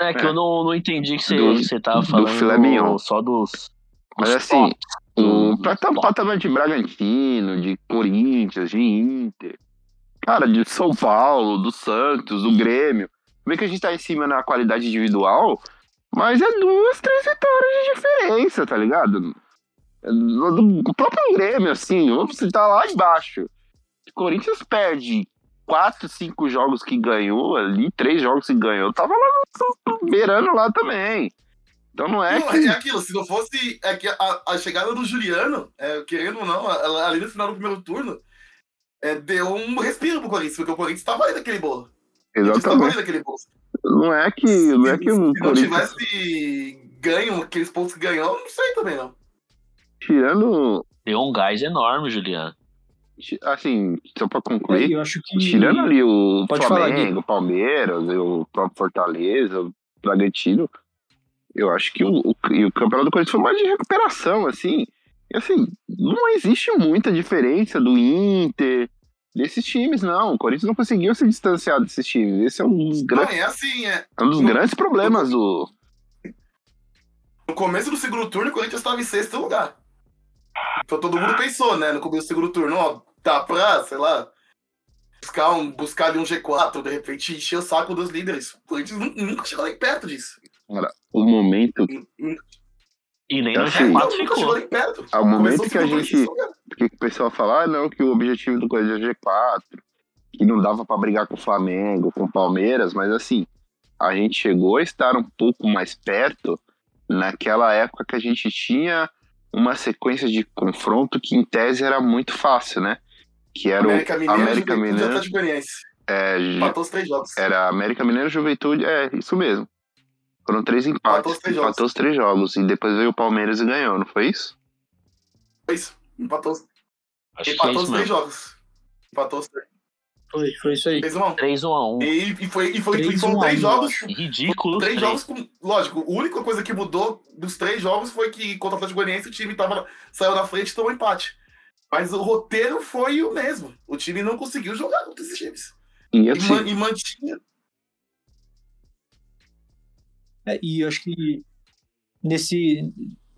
É que É. eu não, não entendi que você, Do- que você tava do falando filé mignon. só dos. Mas dos assim, tops, o do- pata- top. patamar de Bragantino, de Corinthians, de Inter. Cara, de São Paulo, do Santos, do Grêmio. Vê que a gente tá em cima na qualidade individual, mas é duas, três vitórias de diferença, tá ligado? Do, do próprio Grêmio, assim, vamos citar lá embaixo. O Corinthians perde quatro, cinco jogos que ganhou ali, três jogos que ganhou, tava lá no- no- beirando lá também. Então não é Não, que. é aquilo, se não fosse é que a, a chegada do Juliano, é, querendo ou não, a- ali no final do primeiro turno, é, deu um respiro pro Corinthians, porque o Corinthians tava ali naquele bolo. O Corinthians tava Exatamente. ali naquele bolo. Não é que, não é que se o não Corinthians, tivesse ganho aqueles pontos que ganhou, não sei também não. tirando, Deu um gás enorme, Juliano. Assim, só pra É, concluir, eu acho que. tirando ali o Pode Flamengo, o Palmeiras, o próprio Fortaleza, o Bragantino, eu acho que o, o, o Campeonato do Corinthians foi mais de recuperação, assim, e assim, não existe muita diferença do Inter, desses times, não, o Corinthians não conseguiu se distanciar desses times, esse é um dos, Não, grandes, é assim, é. é um dos no- grandes problemas do... No começo do segundo turno, o Corinthians estava em sexto lugar. Então todo mundo pensou, né, no começo do segundo turno, ó, dá pra, sei lá, buscar, um, buscar ali um G4, de repente encher o saco dos líderes. O Corinthians nunca chegou nem perto disso. O momento E nem É no assim, É, G4 não, nunca chegou ficou. nem perto. Ao momento o que a gente- isso, Porque o pessoal fala, ah, não, que o objetivo do Corinthians é G4, que não dava pra brigar com o Flamengo, com o Palmeiras, mas assim, a gente chegou a estar um pouco mais perto naquela época que a gente tinha uma sequência de confronto que em tese era muito fácil, né? Que era América o Mineiro, América Juventude Mineiro, Atlético Goianiense. é, Empatou os três jogos. era América Mineiro Juventude, é, isso mesmo. Foram três Empatou empates, os três empatou jogos. os três jogos, e depois veio o Palmeiras e ganhou, não foi isso? Foi isso. Empatou, os- Acho que é empatou isso os três mesmo. jogos. Empatou os três. Foi, foi isso aí. Fez um a um. 3x1. E, e, foi, e, foi, e 3 foram a 1, três jogos. Ridículo. Três três. jogos com. Lógico, a única coisa que mudou dos três jogos foi que contra o Atlético Goianiense o time tava, saiu na frente e tomou empate. Mas o roteiro foi o mesmo. O time não conseguiu jogar contra esses times. E E, man- e mantinha. É, e eu acho que nesse.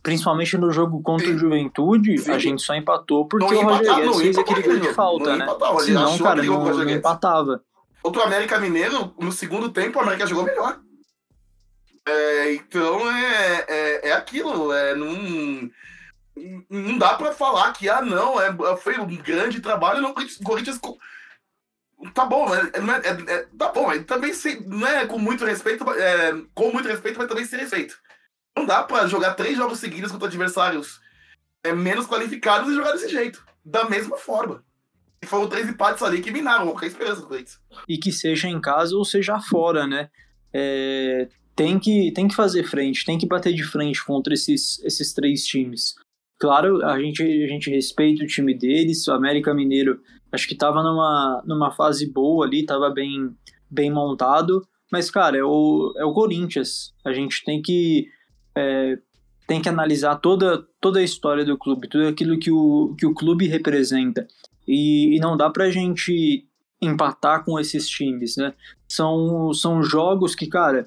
Principalmente no jogo contra o Juventude, Sim. a gente só empatou porque Não o Roger Guedes fez aquele gol de falta, Não né? empatar, ele Senão, cara, não, não empatava. Contra o América Mineiro, no segundo tempo, o América jogou melhor. É, então é, é, é aquilo, é, não, não dá pra falar que, ah, não, é, foi um grande trabalho, não, o Corinthians- Tá bom, é, é, é- é- é- tá bom, também se, não é com muito respeito, é, com muito respeito, mas também sem respeito. Não dá pra jogar três jogos seguidos contra adversários é, menos qualificados e jogar desse jeito, da mesma forma. E foram três empates ali que minaram qualquer esperança do Corinthians. E que seja em casa ou seja fora, né? É, tem, que, tem que fazer frente, tem que bater de frente contra esses, esses três times. Claro, a gente, a gente respeita o time deles, o América Mineiro acho que tava numa, numa fase boa ali, tava bem, bem montado, mas, cara, é o, é o Corinthians. A gente tem que, é, tem que analisar toda, toda a história do clube, tudo aquilo que o, que o clube representa. E, e não dá pra gente empatar com esses times, né? São, são jogos que, cara,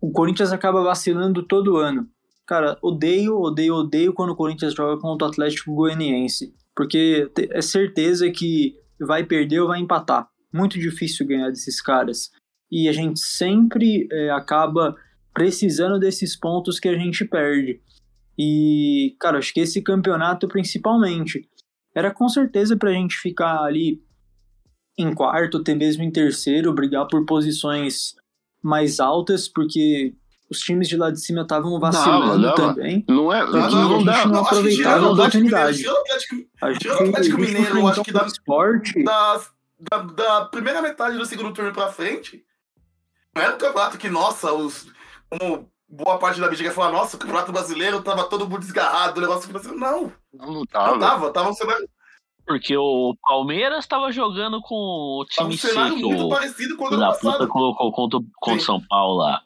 o Corinthians acaba vacilando todo ano. Cara, odeio, odeio, odeio quando o Corinthians joga contra o Atlético Goianiense, porque é certeza que vai perder ou vai empatar. Muito difícil ganhar desses caras. E a gente sempre é, acaba precisando desses pontos que a gente perde. E, cara, acho que esse campeonato principalmente era com certeza pra gente ficar ali em quarto, até mesmo em terceiro, brigar por posições mais altas, porque os times de lá de cima estavam vacilando dava. também. não é, Não, não, não, a dá. gente não tirando a oportunidade. tirando o Atlético- A a Mineiro, acho que dá- esporte. da, da, da primeira metade do segundo turno pra frente, não era um campeonato que, nossa, os, como boa parte da mídia quer falar, nossa, o campeonato brasileiro tava todo mundo desgarrado, o negócio brasileiro. Não, Não, não não tava. tava, tava um cenário. Porque o Palmeiras estava jogando com o time um cenário C, muito o parecido com o ano passado. colocou contra, contra o. São Paulo lá.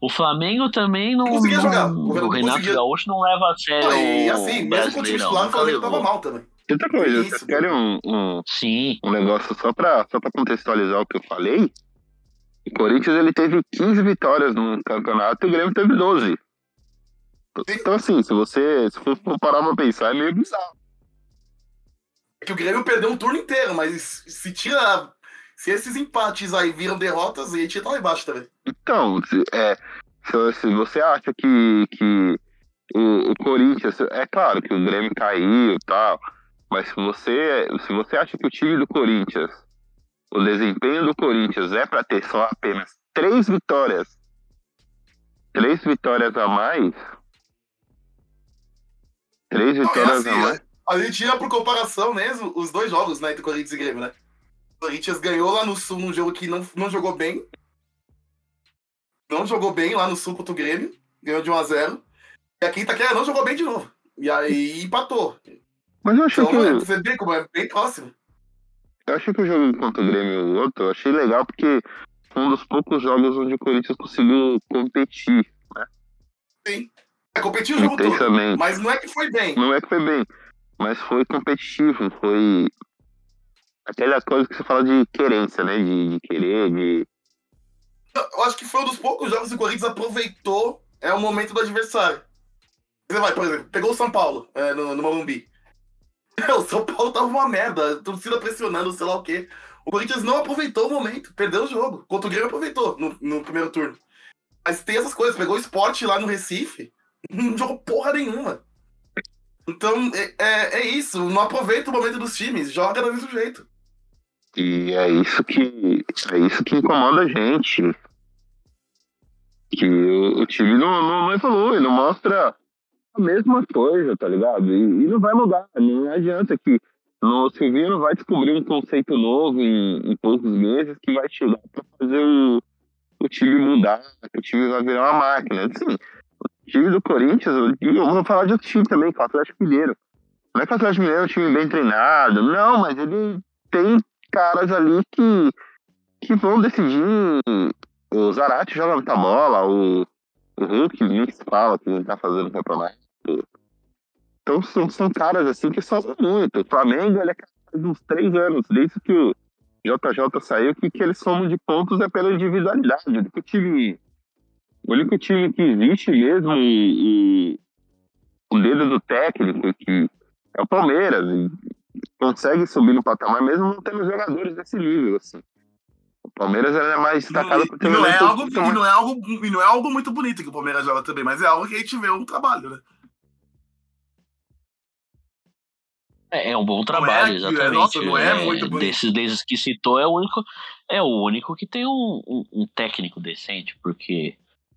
O Flamengo também não. Conseguia não- jogar. O O, Renato Renato conseguia. Gaúcho não leva a sério. Ah, e o assim, mesmo com o time titular, o Flamengo tava mal também. Outra coisa, Isso, vocês querem um, um, Sim. um negócio só pra, só pra contextualizar o que eu falei? O Corinthians ele teve 15 vitórias no campeonato e o Grêmio teve 12. Então, assim, se você se for parar pra pensar, é meio bizarro. É que o Grêmio perdeu um turno inteiro, mas se tira. Se esses empates aí viram derrotas, a gente tá lá embaixo também. Então, se, é, se você acha que, que o, o Corinthians. É claro que o Grêmio caiu e tal. Mas se você, se você acha que o time do Corinthians, o desempenho do Corinthians é para ter só apenas três vitórias, três vitórias a mais, três vitórias assim, a mais. A gente tira por comparação mesmo os dois jogos, né, entre Corinthians e Grêmio, né? O Corinthians ganhou lá no Sul num jogo que não, não jogou bem. Não jogou bem lá no Sul contra o Grêmio. Ganhou de 1 a 0 E aqui Itaquera não jogou bem de novo. E aí empatou. Mas eu achei, Então, que, é, você vê como é bem próximo. Eu achei que o jogo contra o Grêmio e o outro, eu achei legal porque foi um dos poucos jogos onde o Corinthians conseguiu competir É competir o jogo todo. Mas não é que foi bem. Não é que foi bem, mas foi competitivo, foi aquela coisa que você fala de querência, né? De, de querer, de. Eu acho que foi um dos poucos jogos que o Corinthians aproveitou é o momento do adversário. Você vai, por exemplo, pegou o São Paulo é, no, no Morumbi. O São Paulo tava uma merda, a torcida pressionando, sei lá o quê. O Corinthians não aproveitou o momento, perdeu o jogo. Contra o Grêmio aproveitou no, no primeiro turno. Mas tem essas coisas, pegou o esporte lá no Recife, não jogou porra nenhuma. Então, é, é, é isso, não aproveita o momento dos times, joga do mesmo jeito. E é isso que. É isso que incomoda a gente. Que o, o time não, não, não evolui, não mostra a mesma coisa, tá ligado? E, e não vai mudar. Não adianta que no Silvinho não vai descobrir um conceito novo em, em poucos meses que vai chegar pra fazer o, o time mudar, o time vai virar uma máquina. Assim, o time do Corinthians, eu eu vou falar de outro time também, que é o Atlético Mineiro. Não é que o Atlético Mineiro é um time bem treinado, não, mas ele tem caras ali que, que vão decidir. O Zarate joga muita bola, o, o Hulk nem se fala que ele tá fazendo campeonato. Então são, são caras assim que sobram muito. O Flamengo ele é de uns três anos, desde que o JJ saiu, que, que eles somam de pontos é pela individualidade. O único time, o único time que existe mesmo e, e o dedo do técnico que é o Palmeiras. E consegue subir no patamar mesmo não tendo jogadores desse nível, assim. O Palmeiras é mais destacado por E ter um não, é algo, que e, não é algo, e não é algo muito bonito que o Palmeiras joga também, mas é algo que a gente vê um trabalho, né? É, é um bom trabalho, é- exatamente. nossa, não é muito bonito. Desses, desses que citou, é o único, é o único que tem um, um, um técnico decente, porque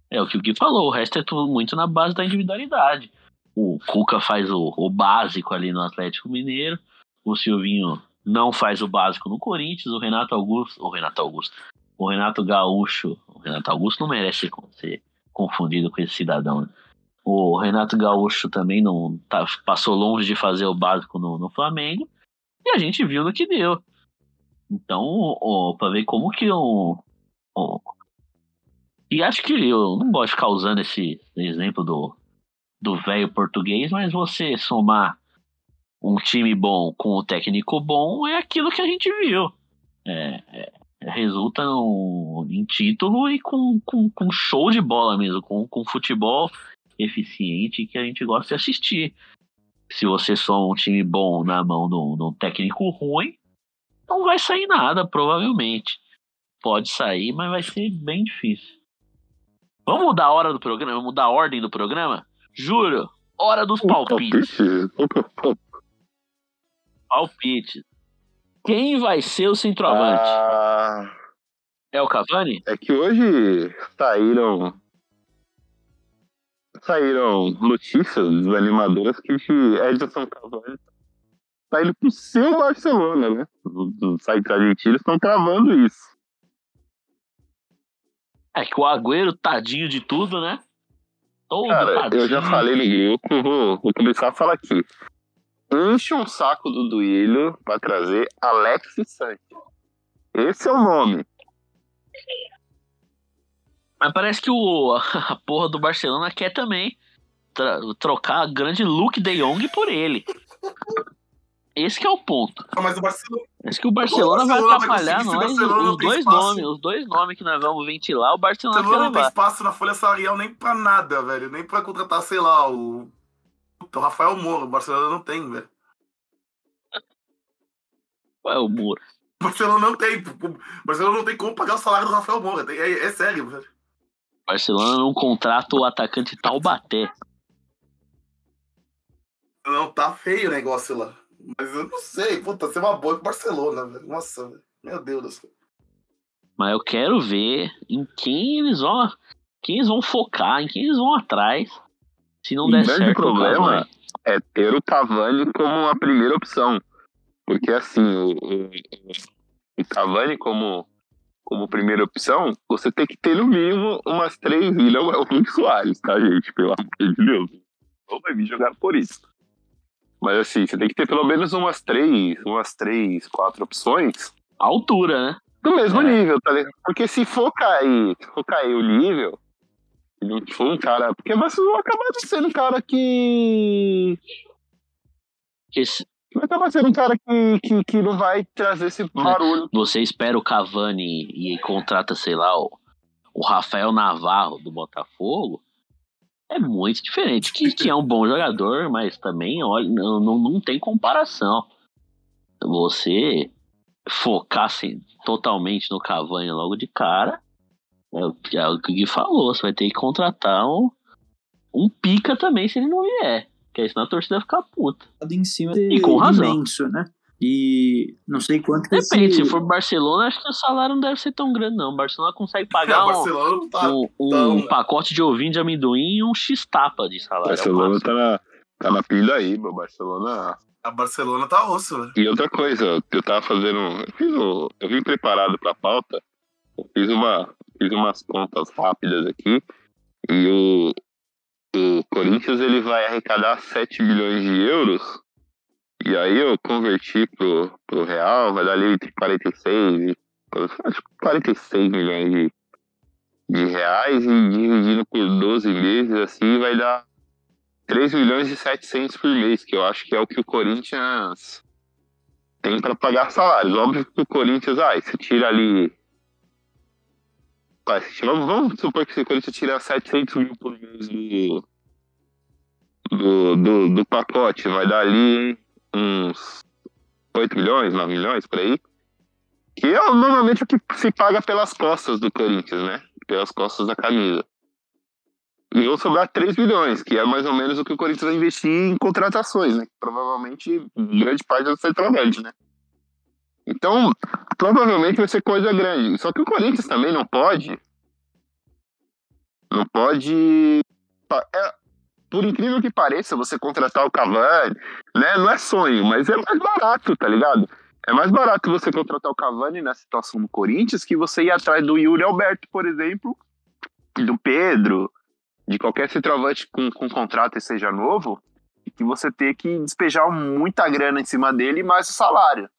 é o que o Gui falou, o resto é tudo muito na base da individualidade. O Cuca faz o, o básico ali no Atlético Mineiro, o Silvinho não faz o básico no Corinthians, o Renato Augusto, o Renato Augusto, o Renato Gaúcho, o Renato Augusto não merece ser confundido com esse cidadão, né? O Renato Gaúcho também não tá, passou longe de fazer o básico no, no Flamengo. E a gente viu no que deu. Então, ó, pra ver como que o. o- e acho que eu não gosto de ficar usando esse exemplo do do velho português, mas você somar um time bom com um técnico bom é aquilo que a gente viu. É, é, resulta no- em título e com, com, com show de bola mesmo, com, com futebol eficiente que a gente gosta de assistir. Se você soma um time bom na mão de um, de um técnico ruim, não vai sair nada, provavelmente. Pode sair, mas vai ser bem difícil. Vamos mudar a hora do programa? Vamos mudar a ordem do programa? Juro, hora dos palpites. Palpite? Quem vai ser o centroavante? Ah, É o Cavani? é que hoje saíram saíram notícias desanimadoras que Edson Cavani tá indo pro seu Barcelona, né? Os sites argentinos estão travando isso. É que o Agüero, tadinho de tudo, né? Todo Cara, tadinho. eu já falei no grupo, vou, vou começar a falar aqui. Enche um saco do Duílio pra trazer Alex Sanches. Esse é o nome. Mas parece que o, a porra do Barcelona quer também trocar a grande Luke de Jong por ele. Esse que é o ponto. Não, mas o Barcelona. Esse que o Barcelona, o Barcelona vai atrapalhar nós. Os dois espaço. nomes, os dois nomes que nós vamos ventilar, o Barcelona, o Barcelona não tem espaço na folha salarial nem pra nada, velho. Nem pra contratar, sei lá, o. O Rafael Moura. O Barcelona não tem, velho. Qual é o Moura? O Barcelona não tem. O Barcelona não tem como pagar o salário do Rafael Moura. É, é sério, velho. Barcelona não contrata o atacante Taubaté. Não, tá feio o negócio lá. Mas eu não sei. Puta, ser uma boa com o Barcelona, velho. Nossa, velho. Meu Deus do céu. Mas eu quero ver em quem eles vão. Quem eles vão focar, em quem eles vão atrás. Se não o der certo. O problema é ter o Cavani como a primeira opção. Porque assim, o, o, o Cavani como, como primeira opção, você tem que ter no mínimo umas três milhas é o Luiz Soares, tá, gente? Pelo amor de Deus. Não vai vir jogar por isso. Mas assim, você tem que ter pelo menos umas três, umas três, quatro opções. A altura, né? Do mesmo é. nível, tá ligado? Porque se for cair, se for cair o nível, não for um cara. Porque você vai acabar sendo um cara que. Vai acabar sendo um cara que, que, que não vai trazer esse barulho. Você espera o Cavani e contrata, sei lá, o, o Rafael Navarro do Botafogo é muito diferente. Que, é um bom jogador, mas também olha, não, não, não tem comparação. Você focasse assim, totalmente no Cavani logo de cara, é, o, é o que o Gui falou, você vai ter que contratar um, um pica também se ele não vier. Que aí senão a torcida vai ficar puta. Em cima e com razão. imenso, né? E não sei quanto que Depende, esse... se for Barcelona, acho que o salário não deve ser tão grande, não. O Barcelona consegue pagar um, tá um, um pacote de ovinho de amendoim e um X-tapa de salário. O Barcelona tá na, tá na pilha aí, meu. Barcelona. A Barcelona tá osso, né? E outra coisa, eu tava fazendo. Eu, fiz um, eu vim preparado pra pauta. Eu fiz, uma, fiz umas contas rápidas aqui. E o, o Corinthians ele vai arrecadar 7 milhões de euros e aí eu converti pro, pro real, vai dar ali entre 46 e 46 milhões de, de reais e dividindo por 12 meses, assim, vai dar 3 milhões e 700 por mês, que eu acho que é o que o Corinthians tem para pagar salários. Óbvio que o Corinthians, ah, você tira ali. Vamos supor que o Corinthians tira 700 mil por mês do, do, do, do pacote, vai dar ali uns 8 milhões, 9 milhões, por aí. Que é normalmente o que se paga pelas costas do Corinthians, né? Pelas costas da camisa. E vão sobrar 3 milhões, que é mais ou menos o que o Corinthians vai investir em contratações, né? Provavelmente grande parte do centroavante, né? Então, provavelmente vai ser coisa grande. Só que o Corinthians também não pode. Não pode. É, por incrível que pareça, você contratar o Cavani, né? Não é sonho, mas é mais barato, tá ligado? É mais barato você contratar o Cavani na situação do Corinthians que você ir atrás do Yuri Alberto, por exemplo, do Pedro, de qualquer centroavante com, com contrato e seja novo, e que você ter que despejar muita grana em cima dele mais o salário.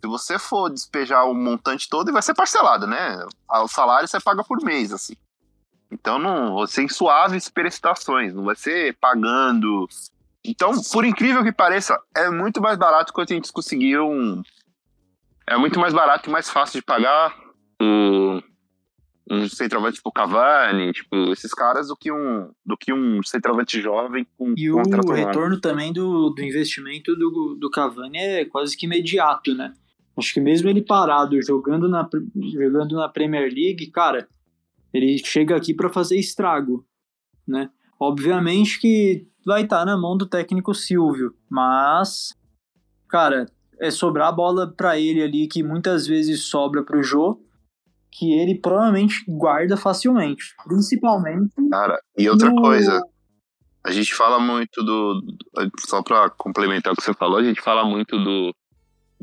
Se você for despejar o montante todo, vai ser parcelado, né? O salário você paga por mês, assim. Então não em suaves prestações, não vai ser pagando. Então, por incrível que pareça, é muito mais barato quando a gente conseguir um. É muito mais barato e mais fácil de pagar um, um centroavante tipo Cavani, tipo, esses caras do que um, do que um centroavante jovem com E o retorno também do, do investimento do, do Cavani é quase que imediato, né? Acho que mesmo ele parado jogando na, jogando na Premier League, cara, ele chega aqui para fazer estrago, né? Obviamente que vai estar tá na mão do técnico Silvio, mas cara, é sobrar a bola para ele ali que muitas vezes sobra pro Jô, que ele provavelmente guarda facilmente, principalmente. Cara, e outra no... coisa, a gente fala muito do só para complementar o que você falou, a gente fala muito do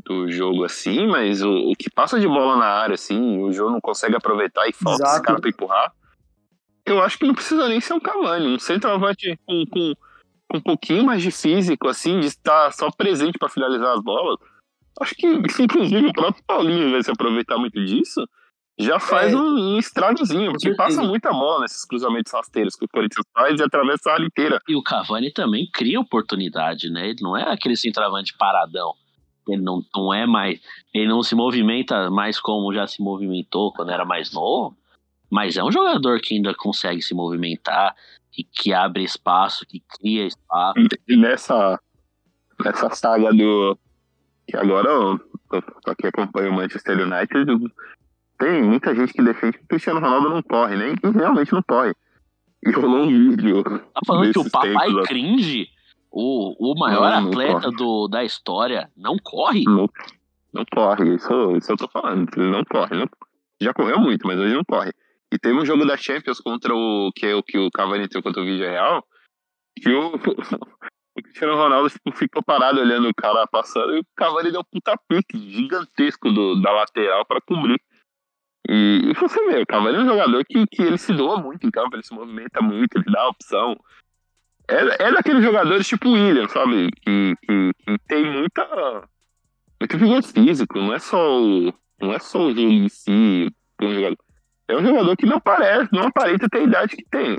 do jogo assim, mas o, o, que passa de bola na área, assim, o jogo não consegue aproveitar e falta Exato. esse cara pra empurrar. Eu acho que não precisa nem ser um Cavani, um centroavante com, com, com um pouquinho mais de físico, assim, de estar só presente para finalizar as bolas, acho que, inclusive, o próprio Paulinho vai se aproveitar muito disso. Já faz É. um, um estragozinho, porque passa muita bola nesses cruzamentos rasteiros que o Corinthians faz e atravessa a área inteira. E o Cavani também cria oportunidade, né? Ele não é aquele centroavante paradão. Ele não, não é mais. Ele não se movimenta mais como já se movimentou quando era mais novo. Mas é um jogador que ainda consegue se movimentar, que, que abre espaço, que cria espaço. E nessa, nessa saga do. Que agora tô aqui acompanho o Manchester United. Tem muita gente que defende que o Cristiano Ronaldo não corre, nem que realmente não corre. E rolou um vídeo. Tá falando que o papai cringe, o, o maior Não, não atleta corre. do, da história, não corre? Não, não corre, isso, isso eu tô falando. Ele não corre. Não, já correu muito, mas hoje não corre. E teve um jogo da Champions contra o que, é o que o Cavani tem contra o Vídeo Real, que o, o Cristiano Ronaldo tipo, ficou parado olhando o cara passando e o Cavani deu um puta pique gigantesco do, da lateral pra cobrir. E, e você vê, o Cavani é um jogador que, que ele se doa muito em campo, ele se movimenta muito, ele dá a opção. É, é daqueles jogadores tipo o William, sabe? Que, que, que tem muita muito vigor físico, não é só o, não é só o jogo em si. um jogador- É um jogador que não parece, não aparenta ter a idade que tem.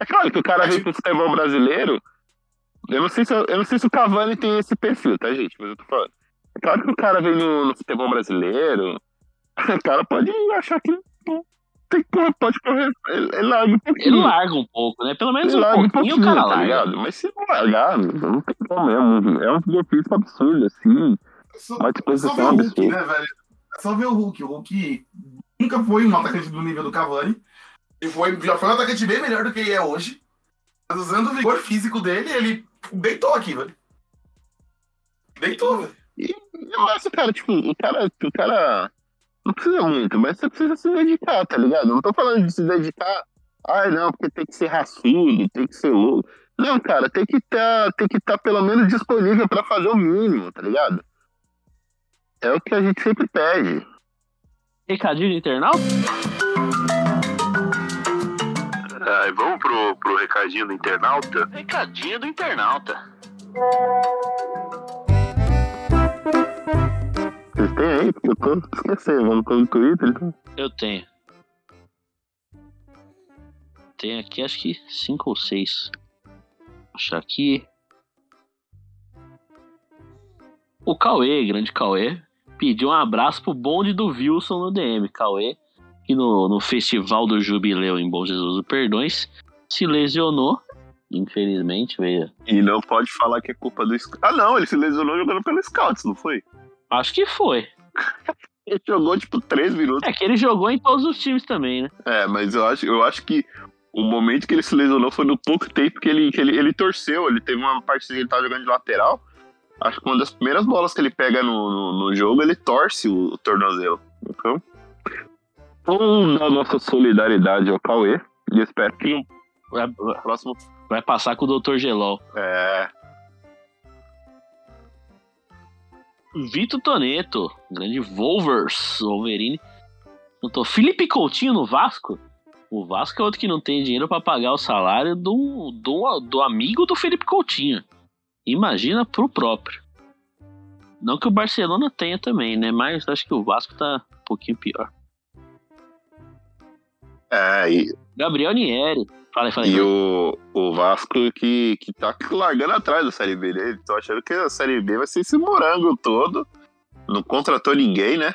É claro que o cara vem pro futebol brasileiro. Eu não sei se, eu não sei se o Cavani tem esse perfil, tá, gente? Mas eu tô falando. É claro que o cara vem no, no futebol brasileiro. O cara pode achar que não tem correr, pode correr. Ele, ele larga um pouquinho. Ele larga um pouco, né? Pelo menos Ele um larga pouquinho, o cara tá larga. ligado? Mas se não largar, não tem como mesmo. É um vigor físico absurdo, assim. Só, Uma disposição só ver o Hulk, absurda. né, velho? É só ver o Hulk. O Hulk nunca foi um atacante do nível do Cavani. E foi, já foi um atacante bem melhor do que ele é hoje. Mas usando o vigor físico dele, ele deitou aqui, velho. Deitou, velho. Eu acho, cara, tipo, o cara, o cara não precisa muito, mas você precisa se dedicar, tá ligado? Não tô falando de se dedicar, ai não, porque tem que ser raçudo, tem que ser louco. Não, cara, tem que estar, tem que estar pelo menos disponível pra fazer o mínimo, tá ligado? É o que a gente sempre pede. Recadinho de internauta? Ah, vamos pro, pro recadinho do internauta? Recadinho do internauta. Vocês têm aí? Porque eu tô esquecendo, vamos pro Twitter. então. Eu tenho. Tem aqui acho que cinco ou seis. Vou achar aqui. O Cauê, grande Cauê, pediu um abraço pro bonde do Wilson no DM. Cauê, que no, no Festival do Jubileu em Bom Jesus do Perdões, se lesionou. Infelizmente, veio. E não pode falar que é culpa do Scouts. Ah, não, ele se lesionou jogando pelo Scouts, não foi? Acho que foi. Ele jogou, tipo, três minutos. É que ele jogou em todos os times também, né? É, mas eu acho, eu acho que o momento que ele se lesionou foi no pouco tempo que ele, que ele, ele torceu. Ele teve uma parte que ele tava jogando de lateral. Acho que uma das primeiras bolas que ele pega no, no, no jogo, ele torce o, o tornozelo. Então, vamos dar nossa solidariedade ao Cauê. E espero que no próximo. vai passar com o Dr. Gelol. É, Vitor Toneto, grande Wolvers, Wolverine. Notou Felipe Coutinho no Vasco. O Vasco é outro que não tem dinheiro pra pagar o salário do, do, do amigo do Felipe Coutinho. Imagina pro próprio. Não que o Barcelona tenha também, né? Mas acho que o Vasco tá um pouquinho pior. é e, Gabriel Nieri. Fala aí, fala aí. e o, o Vasco que, que tá largando atrás da Série B dele. Tô achando que a Série B vai ser esse morango todo. Não contratou ninguém, né?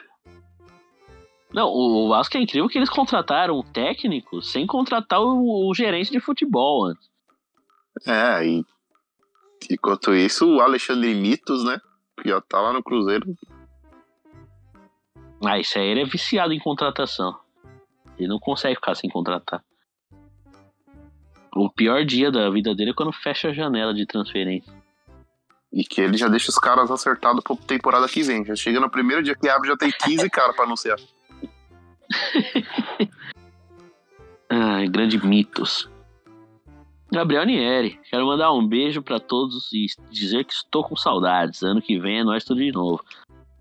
Não, o o Vasco é incrível que eles contrataram um técnico sem contratar o, o gerente de futebol antes. É, e enquanto isso, o Alexandre Mitos, né? Que já tá lá no Cruzeiro. Ah, isso aí ele é viciado em contratação. Ele não consegue ficar sem contratar. O pior dia da vida dele é quando fecha a janela de transferência. E que ele já deixa os caras acertados pra temporada que vem. Já chega no primeiro dia que abre, já tem 15 caras pra anunciar. Ai, grande mitos. Gabriel Nieri, quero mandar um beijo pra todos e dizer que estou com saudades. Ano que vem é nós tudo de novo.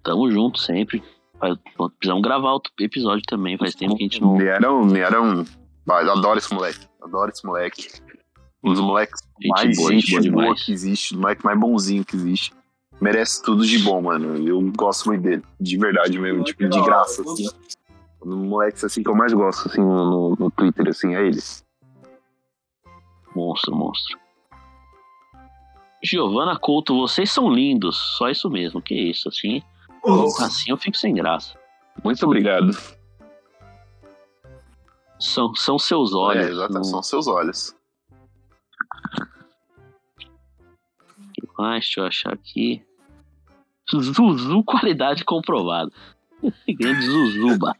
Tamo junto sempre. Precisamos gravar outro episódio também. Faz tempo que a gente não. Nearão, Nearão. Vai, adoro esse moleque. Adoro esse moleque. Um dos moleques Gente mais boa, gente, gente boa boa que existe, o moleque mais bonzinho que existe. Merece tudo de bom, mano. Eu gosto muito dele. De verdade mesmo, tipo, de graça, assim. Um dos moleques assim que eu mais gosto, assim, no, no Twitter, assim, é ele. Monstro, monstro. Giovana Couto, vocês são lindos. Só isso mesmo. Que isso, assim. Assim eu fico sem graça. Muito obrigado. São, são seus olhos. é, exato, não- são seus olhos. que mais? Deixa eu achar aqui. Zuzu, qualidade comprovada. Grande Zuzuba.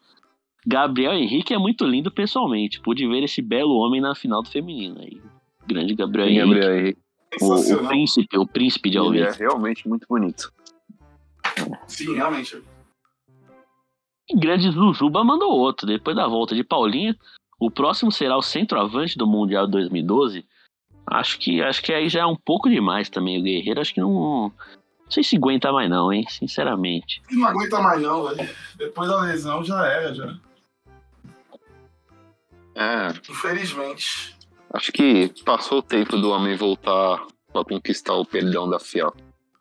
Gabriel Henrique é muito lindo pessoalmente. Pude ver esse belo homem na final do feminino. Aí. Grande Gabriel é Henrique. Gabriel Henrique? O, o príncipe, o príncipe de Ele Alvim. é realmente muito bonito. Sim, realmente. E grande Zuzuba mandou outro. Depois da volta de Paulinho, o próximo será o centroavante do Mundial 2012. Acho que, acho que aí já é um pouco demais também. O Guerreiro acho que não. Não sei se aguenta mais, não, hein? Sinceramente. Não aguenta mais não, velho. Depois da lesão já era, já. É, Infelizmente. acho que passou o tempo do homem voltar pra conquistar o perdão da Fiel.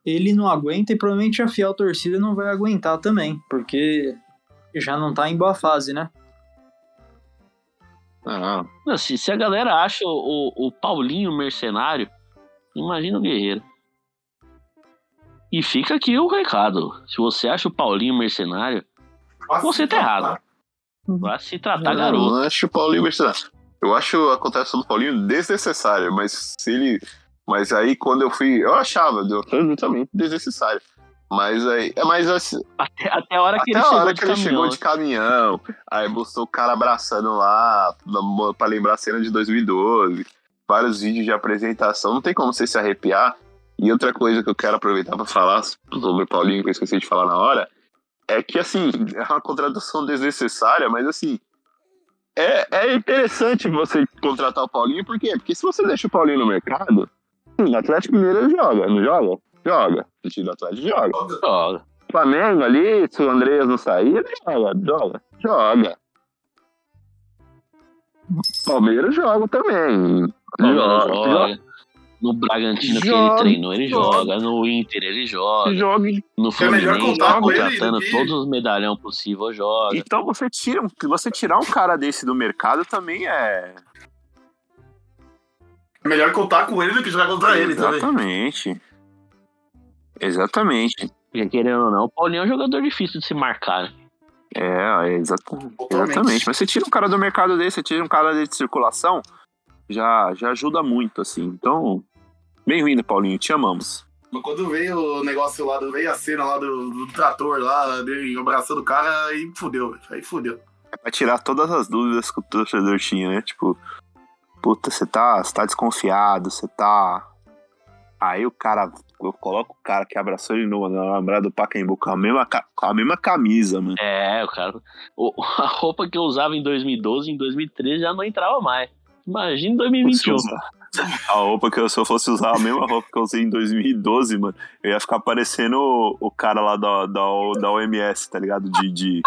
Ele não aguenta e provavelmente a fiel torcida não vai aguentar também, porque já não tá em boa fase, né? Ah, Assim, se a galera acha o, o, o Paulinho mercenário, imagina o Guerreiro. E fica aqui o recado. Se você acha o Paulinho mercenário, você tá errado. Vai se tratar, eu garoto. não acho o Paulinho mercenário. Eu acho a contratação do Paulinho desnecessária, mas se ele. Mas aí quando eu fui. Eu achava, deu absolutamente desnecessário. Mas aí. É mais assim. Até, até a hora que ele a chegou hora de que ele caminhão. chegou de caminhão, aí mostrou o cara abraçando lá, pra lembrar a cena de 2012, vários vídeos de apresentação, não tem como você se arrepiar. E outra coisa que eu quero aproveitar pra falar sobre o Paulinho, que eu esqueci de falar na hora, é que, assim, é uma contratação desnecessária, mas, assim, é, é interessante você contratar o Paulinho, por quê? Porque se você deixa o Paulinho no mercado, hum, o Atlético Mineiro joga, não joga? Joga. O time do Atlético joga. Joga. Flamengo ali, se o Andreas não sair, ele joga, joga, joga. Palmeiras joga também. Palmeiras Joga, joga. No Bragantino que ele Joga, treinou, ele joga. joga. No Inter, ele joga. joga. No É melhor Fluminense, contar tá com ele contratando do que- todos os medalhão possível, joga. Então você tira, um- você tirar um cara desse do mercado também é. É melhor contar com ele do que jogar contra ele também. Exatamente. Exatamente. Porque querendo ou não, o Paulinho é um jogador difícil de se marcar. né? É, exata- Totalmente. exatamente. Mas você tira um cara do mercado desse, você tira um cara de circulação, já, já ajuda muito, assim. Então, bem-vindo, Paulinho, te amamos. Mas Quando veio o negócio lá, do- veio a cena lá do, do trator lá, dele abraçando o cara, aí fudeu. Aí fudeu. É pra tirar todas as dúvidas que o torcedor tinha, né? Tipo, puta, você tá, você tá desconfiado, você tá. Aí o cara, eu coloco o cara que abraçou ele no na lembrada do Pacaembu com a mesma, com a mesma camisa, mano. É, o cara. o- a roupa que eu usava em 2012, em 2013 já não entrava mais. Imagina em Se 2021. usar- A roupa que eu, se eu fosse usar a mesma roupa que eu usei em 2012, mano, eu ia ficar parecendo o, o cara lá da, da, da OMS, tá ligado? De, de,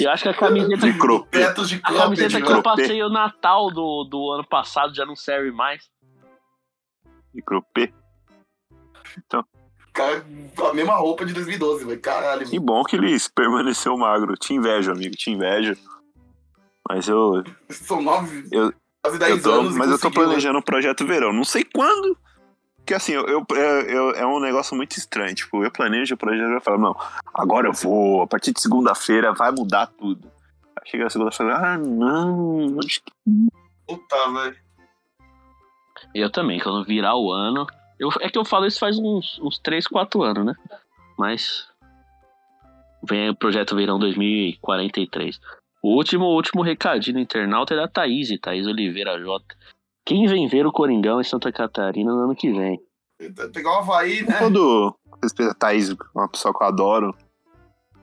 Eu acho que a camiseta, de. Tetos de a camiseta que eu passei o Natal do, do ano passado já não serve mais. De cropped. Cara, com a mesma roupa de 2012, velho. Caralho. Que bom que ele permaneceu magro. Te invejo, amigo, te invejo. Mas eu, São nove, Eu- quase eu 10 tô, anos. mas eu tô planejando um projeto verão. Não sei quando. Porque assim, eu, eu, eu- é um negócio muito estranho. Tipo, eu planejo o projeto e eu falo, não, agora eu vou, a partir de segunda-feira vai mudar tudo. Aí chega a segunda-feira, ah, não, acho que Puta, velho. Eu também, quando virar o ano. Eu, é que eu falo isso faz uns, uns 3, 4 anos, né? Mas. Vem o projeto Verão 2043. O último, o último recadinho no internauta é da Thaís, Thaís Oliveira J. Quem vem ver o Coringão em Santa Catarina no ano que vem? Pegar o Havaí, né? todo respeito a Thaís, uma pessoa que eu adoro.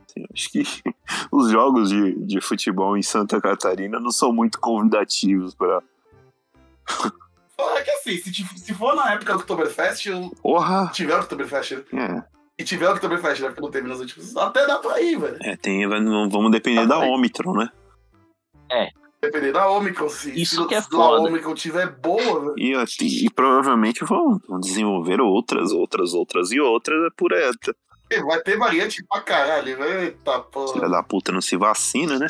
assim, acho que os jogos de, de futebol em Santa Catarina não são muito convidativos pra. É que assim, se, se for na época do Oktoberfest, Porra! tiver o Oktoberfest, né? É, E tiver o Oktoberfest, né? Porque não teve nos últimos. Até dá pra ir, velho. é tem, vamos vamos depender da Ômicron, né? Dependendo da Omicron, se, Isso se que é a foda. Omicron tiver boa, velho. E, assim, e provavelmente vão, vão desenvolver outras, outras, outras e outras por essa. vai ter variante pra caralho, velho. Eita Filha porra. da puta não se vacina, né?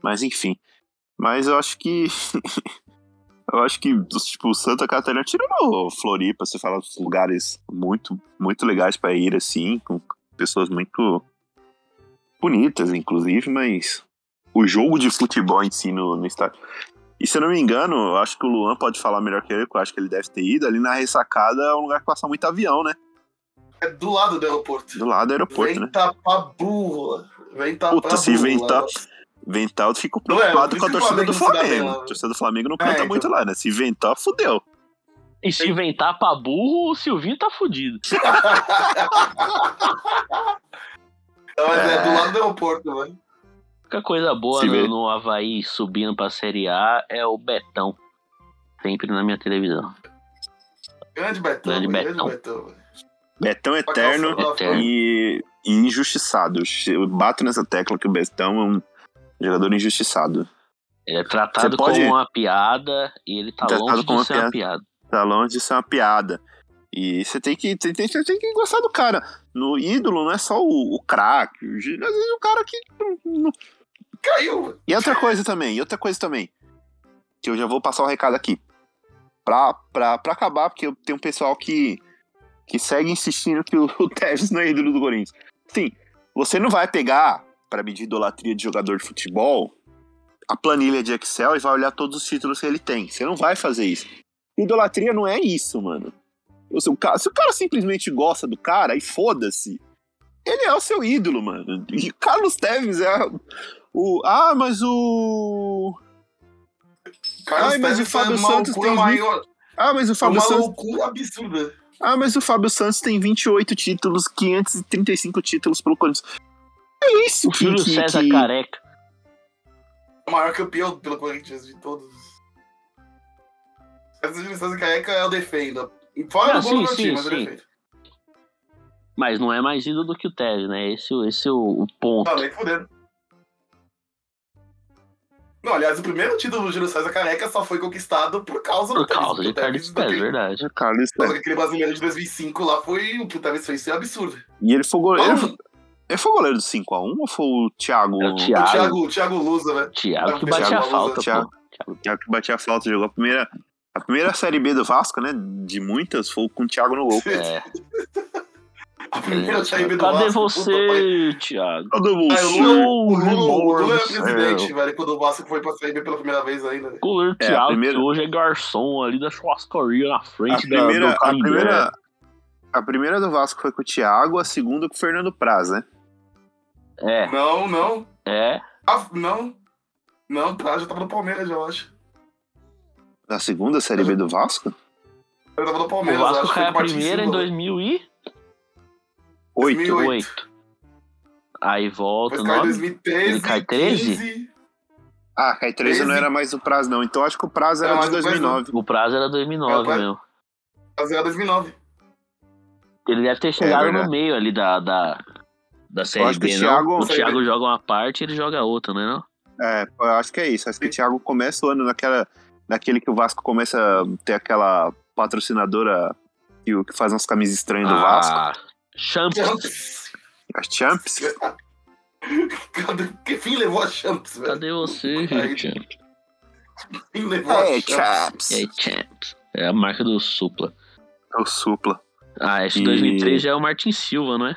Mas enfim. Mas eu acho que. eu acho que, tipo, Santa Catarina tirando Floripa, você fala dos lugares muito, muito legais pra ir, assim, com pessoas muito bonitas, inclusive, mas o jogo de futebol em si no, no estádio. E se eu não me engano, eu acho que o Luan pode falar melhor que eu, eu acho que ele deve ter ido. Ali na ressacada é um lugar que passa muito avião, né? É do lado do aeroporto. Do lado do aeroporto, Vem né? tapar burro. Vem Puta, se burro, inventar- lá. Ventar, eu fico Não é, preocupado por com a torcida do Flamengo A né? torcida do Flamengo não É, canta então. muito lá, né? Se inventar, fudeu. E se inventar pra burro, o Silvinho tá fudido. Não, mas é. É. do lado do aeroporto, velho. A única coisa boa no, no Havaí subindo pra Série A é o Betão. Sempre na minha televisão. Grande Betão, Grande Betão. grande Betão. velho. Betão eterno Eterno. e, e injustiçado. Eu bato nessa tecla que o Betão é um jogador injustiçado. Ele é tratado pode- como uma piada e ele tá Tratado longe como de uma ser uma piada. Tá longe de ser uma piada. E você tem que, tem, tem, você tem que gostar do cara. No ídolo não é só o, o craque, às vezes o cara que. não- não- Caiu. E outra coisa também, e outra coisa também. Que eu já vou passar o recado aqui. Pra, pra, pra acabar, porque eu tenho um pessoal que, que segue insistindo que o, o Tevez não é ídolo do Corinthians. Sim, você não vai pegar, pra medir idolatria de jogador de futebol, a planilha de Excel e vai olhar todos os títulos que ele tem. Você não vai fazer isso. Idolatria não é isso, mano. Se o cara, se o cara simplesmente gosta do cara, aí foda-se. Ele é o seu ídolo, mano. E Carlos Tevez é o. Ah, mas o. Carlos Ai, mas Tevez o Fábio é Santos tem maior. Ah, mas o É Fábio uma Santos. loucura absurda. Ah, mas o Fábio Santos tem 28 títulos, 535 títulos pelo Corinthians. É isso que, Júlio que, César que- Careca. O maior campeão pelo Corinthians de todos. Essa Júlio Careca eu defendo. Fora Ah, do sim, sim, time, mas eu defendo. Mas não é mais ídolo do que o Tevez, né? Esse, esse é o, o ponto. Não, nem fudendo. Não, aliás, o primeiro título do Júlio César Careca só foi conquistado por causa Por do Tevez, causa de Carlos Tevez, daquele- verdade. Carlos Mas Tevez. aquele brasileiro de 2005 lá foi o que o Tevez fez, foi absurdo. E ele foi goleiro. Ele foi, foi goleiro do 5x1 ou foi o Thiago? É o O Thiago. Thiago, o Thiago Lusa, né? Thiago que Thiago batia a falta, Thiago. pô. O Thiago que batia a falta, jogou a primeira. A primeira série B do Vasco, né? De muitas, foi com o Thiago no gol. É. A primeira Série B do Cadê Vasco, puta, pai. você, Thiago? Cadê Ah, o Lula, você? o Lula, o Lula era céu. presidente, velho, quando o Vasco foi pra Série B pela primeira vez ainda. né? Goleiro É, a Thiago, primeira- que hoje é garçom ali da churrascaria na A frente da, primeira, do a, primeira, a primeira do Vasco foi com o Thiago, a segunda com o Fernando Praz, né? É, Não, não. é. Ah, não. Não, tá, já tava no Palmeiras, já, eu acho. A segunda série B do Vasco? Eu tava no O Palmeiras, eu Vasco acho que cai foi a o primeira em Silva. 2008. Oito. 2008. Aí volta o nome. 2013, Ele cai 13? 15. Ah, Cai 13 não 13. era mais o Praz, não. Então acho que o Praz era Não, de mas depois 2009. O prazo era 2009 É, vai- mesmo. Mas era 2009. Ele deve ter chegado no verdade. meio ali da, da, da Série acho que B, o não? Thiago- O Thiago joga uma parte e ele joga outra, né? Não? É, eu acho que é isso. Acho que o Thiago começa o ano naquela, naquele que o Vasco começa a ter aquela patrocinadora que, o- que faz umas camisas estranhas do Vasco. Ah, Champs. As Champs. Cadê- Que fim levou a Champs, velho? Cadê você. Champs? Quem levou a É, Champs? Champs. Champs? É a marca do Supla. É o Supla. Ah, esse E- 2003 já é o Martin Silva, não é?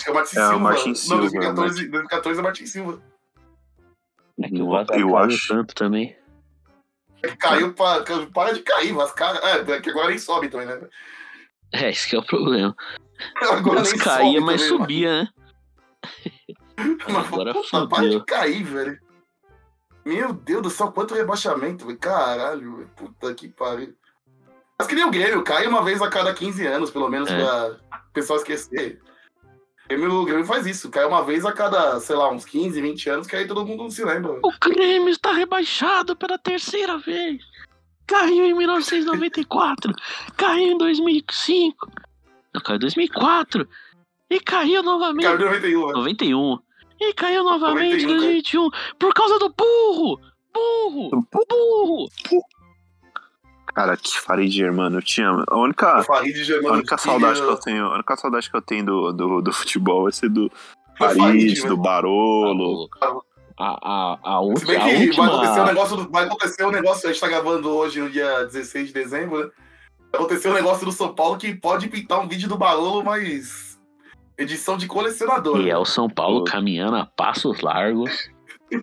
Acho que é o Martin É, o Silva. Martin Não, Silva, 2014, 2014 é o Martin Silva. É que o Eu- Vasco eu caiu acho. tanto também. É que Caiu pra. Para de cair, mas cara. É, que agora nem sobe também, né? É, esse que é o problema. Agora Mas nem caía, sobe mas também, subia, né? Mas, Agora puta, para de cair, velho. Meu Deus do céu, quanto rebaixamento, velho. Caralho, velho. Puta que pariu. Mas que nem o Grêmio, cai uma vez a cada 15 anos, pelo menos, É. pra o pessoal esquecer. O Grêmio, o Grêmio faz isso, cai uma vez a cada, sei lá, uns 15, 20 anos, que aí todo mundo se lembra. O Grêmio está rebaixado pela terceira vez. Caiu em 1994, caiu em 2005, não, caiu em 2004 e caiu novamente Caiu em 91, velho. 91. E caiu novamente em 2021 por causa do burro! Burro! Burro! Cara, que Farid Germano, eu tinha. A única, Germano, a única saudade que eu tenho, a única saudade que eu tenho do, do, do futebol vai ser do Farid, do Barolo. A, a, a, Se bem a que última... vai acontecer um negócio, do- vai acontecer um negócio, a gente tá gravando hoje, no dia 16 de dezembro, né? Vai acontecer um negócio do São Paulo que pode pintar um vídeo do Barolo, mas edição de colecionador. E é o São Paulo caminhando a passos largos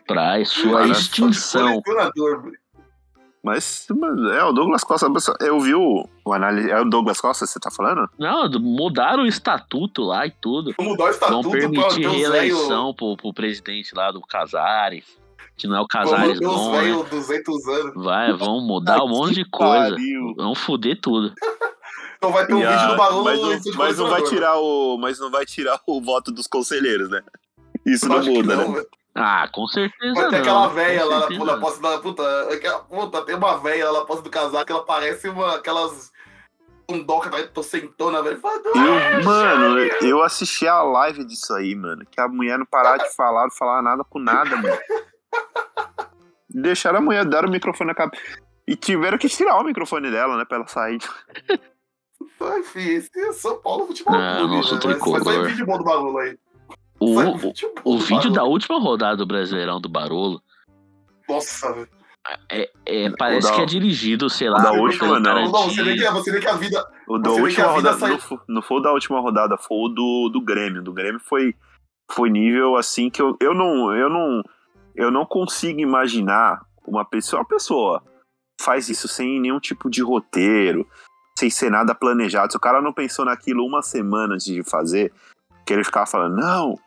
pra sua Cara, extinção. Mas, mas é o Douglas Costa. Eu vi o, o análise. É o Douglas Costa que você tá falando? Não, mudaram o estatuto lá e tudo. Vou mudar o Vão estatuto pra permitir reeleição pro, pro presidente lá do Casares. Que não é o. Casares bom, né? velhos 200 anos. Vai, vão mudar um monte de coisa. pariu. Vão foder tudo. Então vai ter um E vídeo a- do Barolo mas, no não, mas não vai tirar o. Mas não vai tirar o voto dos conselheiros, né? Isso não muda, não, né? velho. Ah, com certeza Vai ter não. aquela velha lá na, posse da puta. Aquela, puta, tem uma velha lá na posse do casaco que ela parece uma. aquelas. Um doca da tocentona, velho. Fala, Eu, mano, eu assisti a live disso aí, mano. Que a mulher não parava de falar, não falava nada com nada, mano. Deixaram a mulher dar o microfone na cabeça. E tiveram que tirar o microfone dela, né? Pra ela sair. Ai, filho, esse é São Paulo Futebol Clube. nosso né? Vai- Vai sair tricolor. vídeo bom do Barolo aí. O, o, vídeo bom o do vídeo da última rodada do Brasileirão do Barolo Nossa, velho. é, é- parece da- que é dirigido, sei o lá, da última, não. Não, você vê, que, você vê que a vida. O da Você vê que última a vida rodada. sai- Não, não foi o da última rodada, foi o do, do Grêmio. Do Grêmio foi, foi nível assim que eu, eu não. Eu não. Eu não consigo imaginar uma pessoa. Uma pessoa faz isso sem nenhum tipo de roteiro, sem ser nada planejado. Se o cara não pensou naquilo uma semana antes de fazer, que ele ficava falando, não.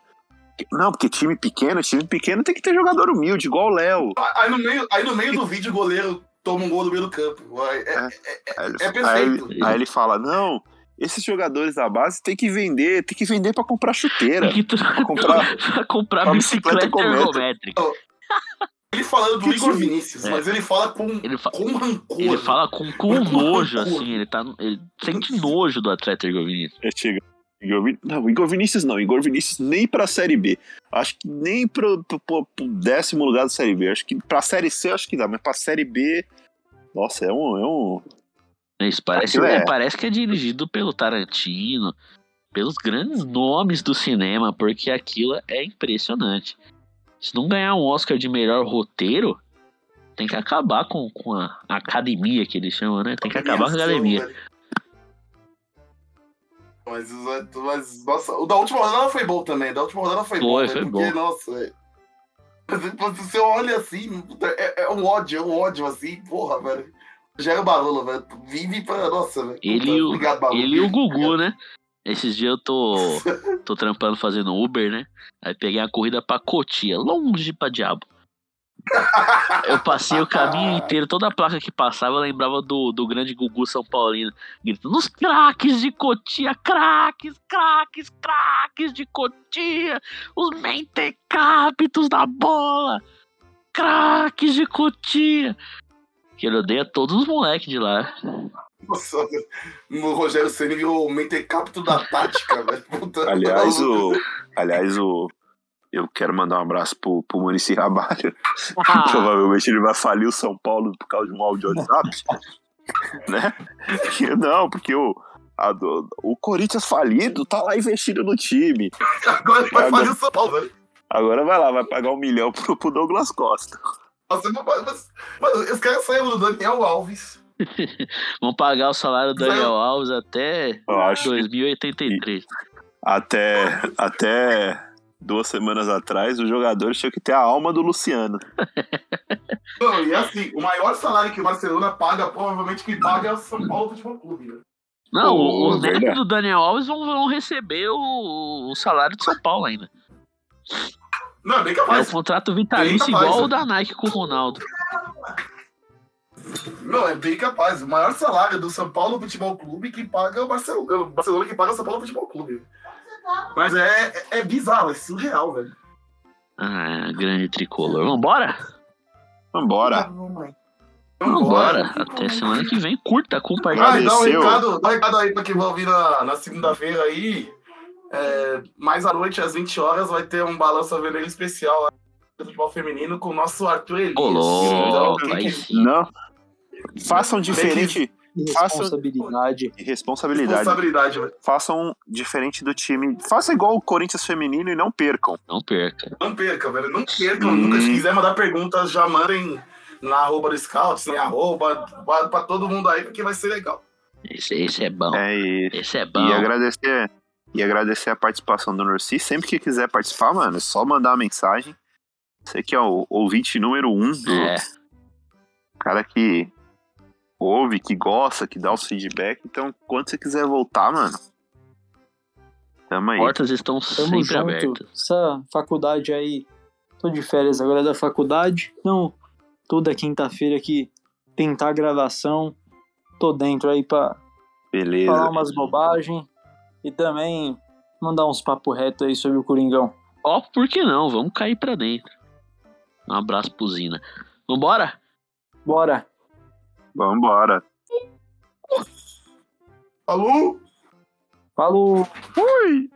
Não, porque time pequeno, time pequeno tem que ter jogador humilde, igual o Léo. Aí no, meio, aí no meio do vídeo o goleiro toma um gol no meio do campo. É, é, Aí ele, É aí perfeito. ele- aí ele fala, não, esses jogadores da base tem que vender, tem que vender pra comprar chuteira. Tem que tra- comprar- pra comprar uma bicicleta, bicicleta ergométrica. ele falando do Que Igor? Vinícius, É. mas ele fala com, Ele, fa- com rancor. ele fala com, com nojo, rancor. assim. Ele, tá, ele sente nojo do atleta Igor Vinícius. É, chega. Igor Vin... Não, Igor Vinícius não. Igor Vinícius nem pra Série B. Acho que nem pro, pro, pro- décimo lugar da Série B. Acho que pra Série C acho que dá, mas pra Série B. Nossa, é um. É um... É Isso parece, é- é, parece que é dirigido pelo Tarantino, pelos grandes nomes do cinema, porque aquilo é impressionante. Se não ganhar um Oscar de melhor roteiro, tem que acabar com, com a academia que eles chamam, né? Tem que acabar com a academia. Mas, mas, nossa, o da última rodada foi bom também. Da última rodada foi, bom. Foi, né? foi porque, bom. nossa, velho. Mas Você olha assim, é, é um ódio, é um ódio assim, porra, velho. Gera Barolo, velho. Vive pra. Nossa, velho. Ele Obrigado, Barolo. Ele e o Gugu, né? Esses dias eu tô, tô trampando fazendo Uber, né? Aí peguei a corrida pra Cotia, longe pra diabo. Eu passei o caminho inteiro, toda a placa que passava eu lembrava do, do grande Gugu São Paulino, gritando: Os craques de Cotia, craques, craques, craques de Cotia, os mentecaptos da bola, craques de Cotia. Que ele odeia todos os moleques de lá. Nossa, o Rogério Ceni virou o mentecapto da tática, velho. Aliás, o. Aliás, o. Eu quero mandar um abraço pro, pro Muricy Rabalho. Ah. Provavelmente ele vai falir o São Paulo por causa de um áudio WhatsApp. né? Porque- Não, porque o, a o Corinthians falido tá lá investindo no time. Agora vai fazer o São Paulo, velho. Agora vai lá, vai pagar um milhão pro, pro Douglas Costa. Nossa, mas, mas, mas os caras saíram do Daniel Alves. Vão pagar o salário do Daniel Alves até Eu acho que 2083. até, até duas semanas atrás, os jogadores tinham que ter a alma do Luciano. Não, e assim, o maior salário que o Barcelona paga, provavelmente quem paga é o São Paulo Futebol Clube, né? Não, Pô, os netos verdade. do Daniel Alves vão, vão receber o, o salário de São Paulo ainda. Não, é bem É capaz. o contrato vitalício igual o da Nike com o Ronaldo. Não, é bem capaz. O maior salário do São Paulo Futebol Clube que paga o Barcelona. O Barcelona que paga o São Paulo Futebol Clube. Mas é, é, é bizarro, é surreal, velho. Ah, grande tricolor. Vambora? Vambora. Vambora. Até semana que vem. Curta, compartilha. dá um recado, dá um recado aí pra quem vai ouvir na, na segunda-feira aí. É, mais à noite, às 20 horas, vai ter um balanço vermelho especial lá do futebol feminino com o nosso Arthur Elias. Ô, louco, Então, sim. Não. Façam diferente. Façam- Responsabilidade. Responsabilidade. responsabilidade, velho. Façam diferente do time. Faça igual o Corinthians feminino e não percam. Não perca. Não perca, velho. Não percam. Hum. Nunca se quiser mandar perguntas, já mandem na arroba do Scouts, em arroba, pra, pra todo mundo aí, porque vai ser legal. Esse, esse é bom. É isso. Esse é bom. E agradecer, e agradecer a participação do Norci. Sempre que quiser participar, mano, é só mandar uma mensagem. Você que é o ouvinte número um do É, cara que ouve, que gosta, que dá o feedback. Então, quando você quiser voltar, mano, tamo aí. portas estão Tamo sempre junto. abertas. Essa faculdade aí, tô de férias agora da faculdade, então toda quinta-feira aqui tentar a gravação, tô dentro aí pra Beleza. falar umas bobagens e também mandar uns papo reto aí sobre o Coringão. Ó, por que não? Vamos cair pra dentro. Um abraço pro Zina. Vambora? Bora! Vambora. Falou? Falou. Fui.